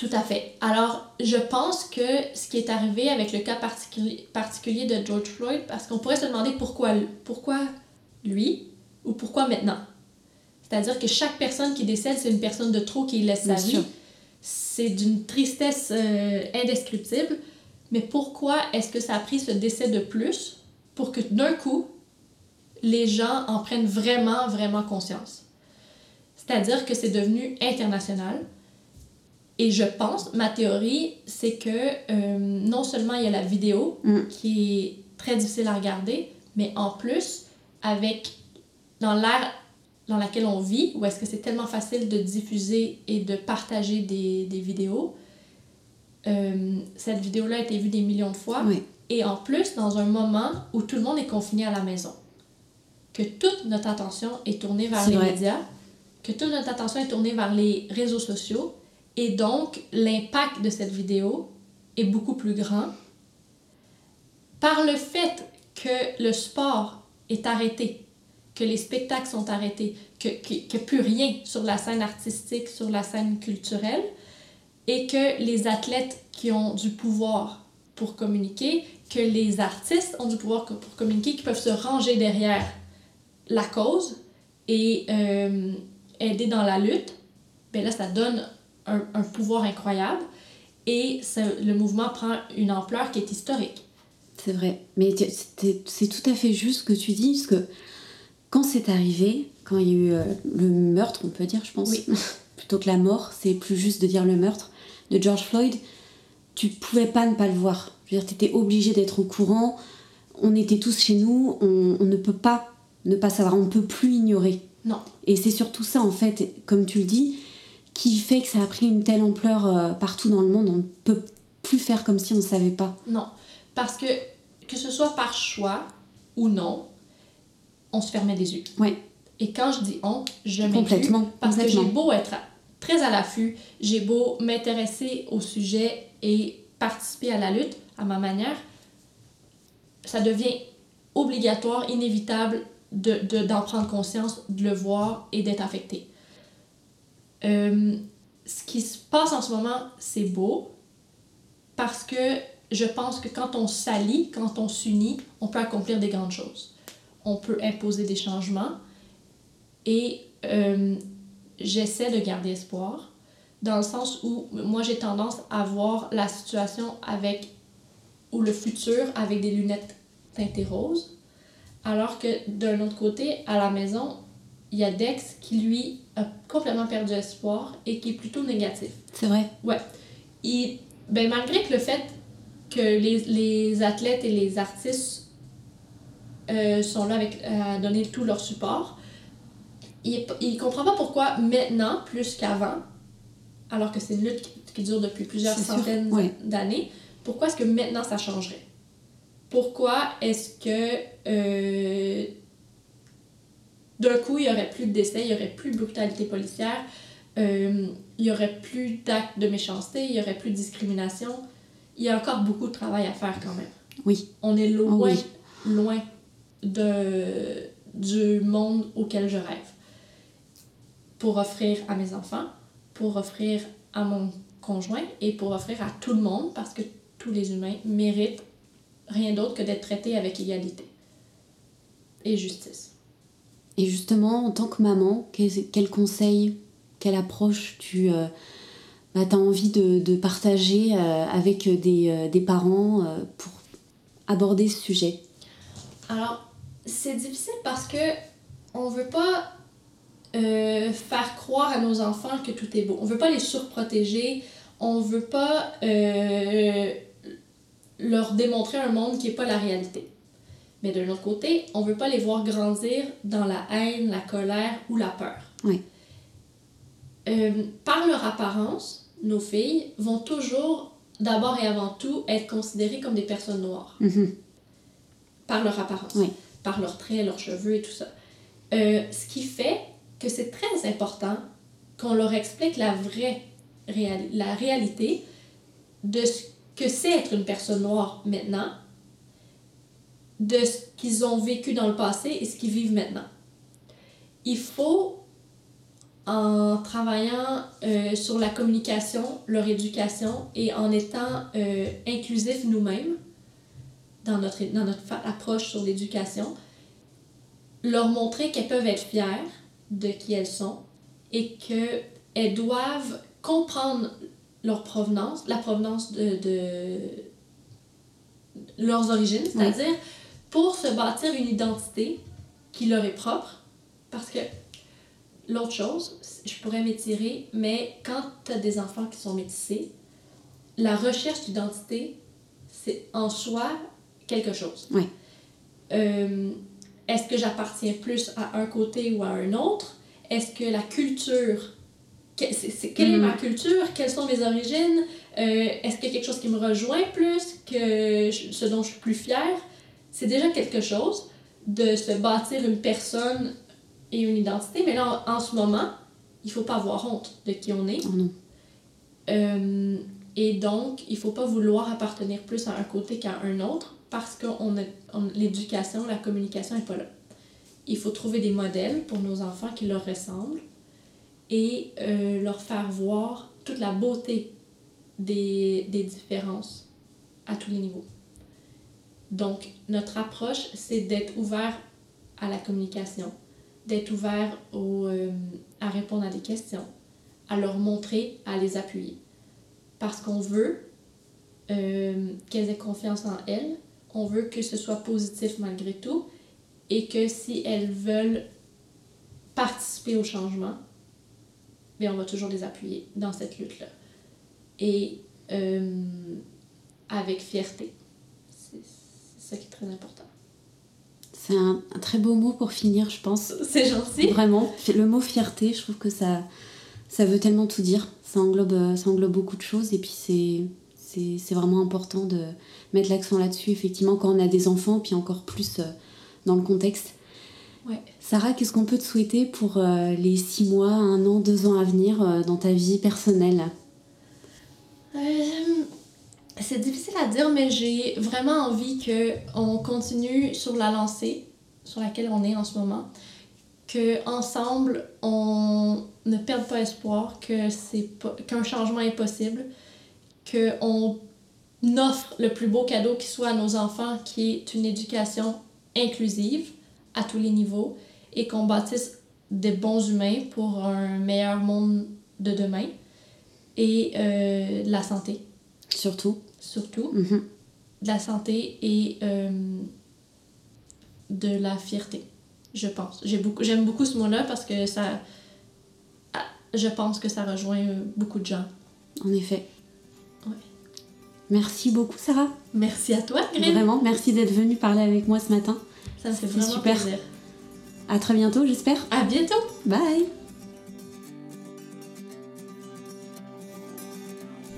B: Tout à fait. Alors, je pense que ce qui est arrivé avec le cas particulier, particulier de George Floyd, parce qu'on pourrait se demander pourquoi, pourquoi lui ou pourquoi maintenant. C'est-à-dire que chaque personne qui décède, c'est une personne de trop qui laisse sa vie. C'est d'une tristesse euh, indescriptible. Mais pourquoi est-ce que ça a pris ce décès de plus pour que d'un coup, les gens en prennent vraiment, vraiment conscience? C'est-à-dire que c'est devenu international. Et je pense, ma théorie, c'est que euh, non seulement il y a la vidéo
A: Mm.
B: qui est très difficile à regarder, mais en plus, avec dans l'ère dans laquelle on vit, où est-ce que c'est tellement facile de diffuser et de partager des, des vidéos, euh, cette vidéo-là a été vue des millions de fois.
A: Oui.
B: Et en plus, dans un moment où tout le monde est confiné à la maison, que toute notre attention est tournée vers les
A: vrai.
B: médias, que toute notre attention est tournée vers les réseaux sociaux, et donc l'impact de cette vidéo est beaucoup plus grand. Par le fait que le sport est arrêté, que les spectacles sont arrêtés, que- qu'il n'y a plus rien sur la scène artistique, sur la scène culturelle, et que les athlètes qui ont du pouvoir pour communiquer, que les artistes ont du pouvoir pour communiquer, qui peuvent se ranger derrière la cause et euh, aider dans la lutte, ben là, ça donne un, un pouvoir incroyable et ça- le mouvement prend une ampleur qui est historique.
A: C'est vrai. Mais c'est c'est tout à fait juste ce que tu dis, parce que quand c'est arrivé, quand il y a eu euh, le meurtre, on peut dire, je pense,
B: Oui.
A: plutôt que la mort, c'est plus juste de dire le meurtre de George Floyd, tu pouvais pas ne pas le voir. Je veux dire, tu étais obligé d'être au courant. On était tous chez nous, on, on ne peut pas ne pas savoir, on ne peut plus ignorer.
B: Non.
A: Et c'est surtout ça, en fait, comme tu le dis, qui fait que ça a pris une telle ampleur euh, partout dans le monde. On ne peut plus faire comme si on ne savait pas.
B: Non. Parce que, que ce soit par choix ou non, on se fermait des yeux.
A: Ouais,
B: Et quand je dis on, je m'inclus
A: complètement.
B: Parce que j'ai beau être à- très à l'affût, j'ai beau m'intéresser au sujet et participer à la lutte à ma manière, ça devient obligatoire, inévitable de, de- d'en prendre conscience, de le voir et d'être affecté. Euh, ce qui se passe en ce moment, c'est beau, parce que je pense que quand on s'allie, quand on s'unit, on peut accomplir des grandes choses. On peut imposer des changements et euh, j'essaie de garder espoir dans le sens où moi j'ai tendance à voir la situation avec ou le futur avec des lunettes teintées roses alors que d'un autre côté à la maison il y a Dex qui lui a complètement perdu espoir et qui est plutôt négatif.
A: C'est vrai.
B: Ouais. Et ben, malgré que le fait que les, les athlètes et les artistes euh, sont là avec, à donner tout leur support, il ne comprend pas pourquoi maintenant, plus qu'avant, alors que c'est une lutte qui, dure depuis plusieurs centaines d'années, pourquoi est-ce que maintenant ça changerait? Pourquoi est-ce que euh, d'un coup, il n'y aurait plus de décès, il n'y aurait plus de brutalité policière, euh, il n'y aurait plus d'actes de méchanceté, il n'y aurait plus de discrimination. Il y a encore beaucoup de travail à faire quand même.
A: Oui.
B: On est loin, oh loin de, du monde auquel je rêve. Pour offrir à mes enfants, pour offrir à mon conjoint et pour offrir à tout le monde, parce que tous les humains méritent rien d'autre que d'être traités avec égalité et justice.
A: Et justement, en tant que maman, quel, conseil, quelle approche tu euh, bah, as envie de, partager euh, avec des, euh, parents pour aborder ce sujet?
B: Alors, c'est difficile parce que on veut pas faire croire à nos enfants que tout est beau. On veut pas les surprotéger. On veut pas leur démontrer un monde qui n'est pas la réalité. Mais de l'autre côté, on ne veut pas les voir grandir dans la haine, la colère ou la peur.
A: Oui.
B: Euh, par leur apparence, nos filles vont toujours, d'abord et avant tout, être considérées comme des personnes noires.
A: Mm-hmm.
B: Par leur apparence.
A: Oui.
B: Par leurs traits, leurs cheveux et tout ça. Euh, ce qui fait que c'est très important qu'on leur explique la vraie la réalité de ce que c'est être une personne noire maintenant de ce qu'ils ont vécu dans le passé et ce qu'ils vivent maintenant. Il faut, en travaillant euh, sur la communication, leur éducation et en étant euh, inclusifs nous-mêmes dans notre, dans notre approche sur l'éducation, leur montrer qu'elles peuvent être fières de qui elles sont et qu'elles doivent comprendre leur provenance, la provenance de, de leurs origines, c'est-à-dire pour se bâtir une identité qui leur est propre. Parce que l'autre chose, je pourrais m'étirer, mais quand tu as des enfants qui sont métissés, la recherche d'identité, c'est en soi quelque chose.
A: Oui.
B: Euh, est-ce que j'appartiens plus à un côté ou à un autre? Est-ce que la culture, quelle est ma mm. culture? Quelles sont mes origines? Euh, est-ce qu'il y a quelque chose qui me rejoint plus que ce dont je suis plus fière? C'est déjà quelque chose de se bâtir une personne et une identité. Mais là, en, ce moment, il faut pas avoir honte de qui on est.
A: Oh
B: euh, et donc, il faut pas vouloir appartenir plus à un côté qu'à un autre parce que on l'éducation, la communication n'est pas là. Il faut trouver des modèles pour nos enfants qui leur ressemblent et euh, leur faire voir toute la beauté des, des différences à tous les niveaux. Donc, notre approche, c'est d'être ouvert à la communication, d'être ouvert au, euh, à répondre à des questions, à leur montrer, à les appuyer. Parce qu'on veut euh, qu'elles aient confiance en elles, on veut que ce soit positif malgré tout, et que si elles veulent participer au changement, on va toujours les appuyer dans cette lutte-là. Et euh, avec fierté qui est très important.
A: C'est un, très beau mot pour finir, je pense.
B: C'est gentil.
A: Vraiment. Le mot fierté, je trouve que ça, ça veut tellement tout dire. Ça englobe, euh, ça englobe beaucoup de choses et puis c'est, c'est, vraiment important de mettre l'accent là-dessus, effectivement, quand on a des enfants, puis encore plus euh, dans le contexte.
B: Ouais.
A: Sarah, qu'est-ce qu'on peut te souhaiter pour euh, les six mois, un an, deux ans à venir dans ta vie personnelle?
B: C'est difficile à dire, mais j'ai vraiment envie qu'on continue sur la lancée sur laquelle on est en ce moment, que ensemble on ne perde pas espoir, que c'est qu'un changement est possible, que on offre le plus beau cadeau qui soit à nos enfants, qui est une éducation inclusive à tous les niveaux et qu'on bâtisse des bons humains pour un meilleur monde de demain et euh, la santé.
A: Surtout.
B: Surtout.
A: Mhm.
B: De la santé et euh, de la fierté, je pense. Beaucoup, j'aime beaucoup ce mot-là parce que ça. ah, Je pense que ça rejoint beaucoup de gens.
A: En effet.
B: Ouais.
A: Merci beaucoup, Sarah.
B: Merci à toi, Green.
A: Vraiment, merci d'être venue parler avec moi ce matin.
B: Ça me fait
A: C'était
B: vraiment
A: super.
B: plaisir.
A: À très bientôt, j'espère.
B: À bientôt!
A: Bye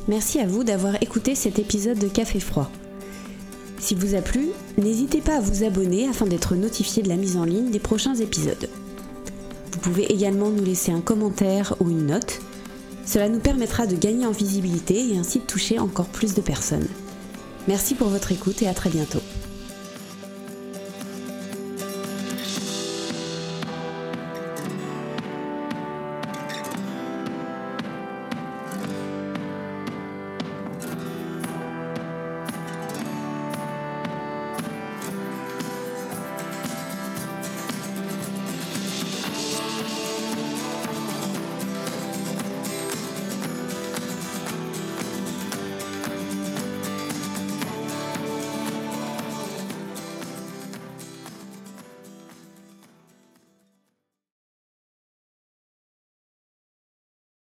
A: Merci à vous d'avoir écouté cet épisode de Café Froid. S'il vous a plu, n'hésitez pas à vous abonner afin d'être notifié de la mise en ligne des prochains épisodes. Vous pouvez également nous laisser un commentaire ou une note. Cela nous permettra de gagner en visibilité et ainsi de toucher encore plus de personnes. Merci pour votre écoute et à très bientôt.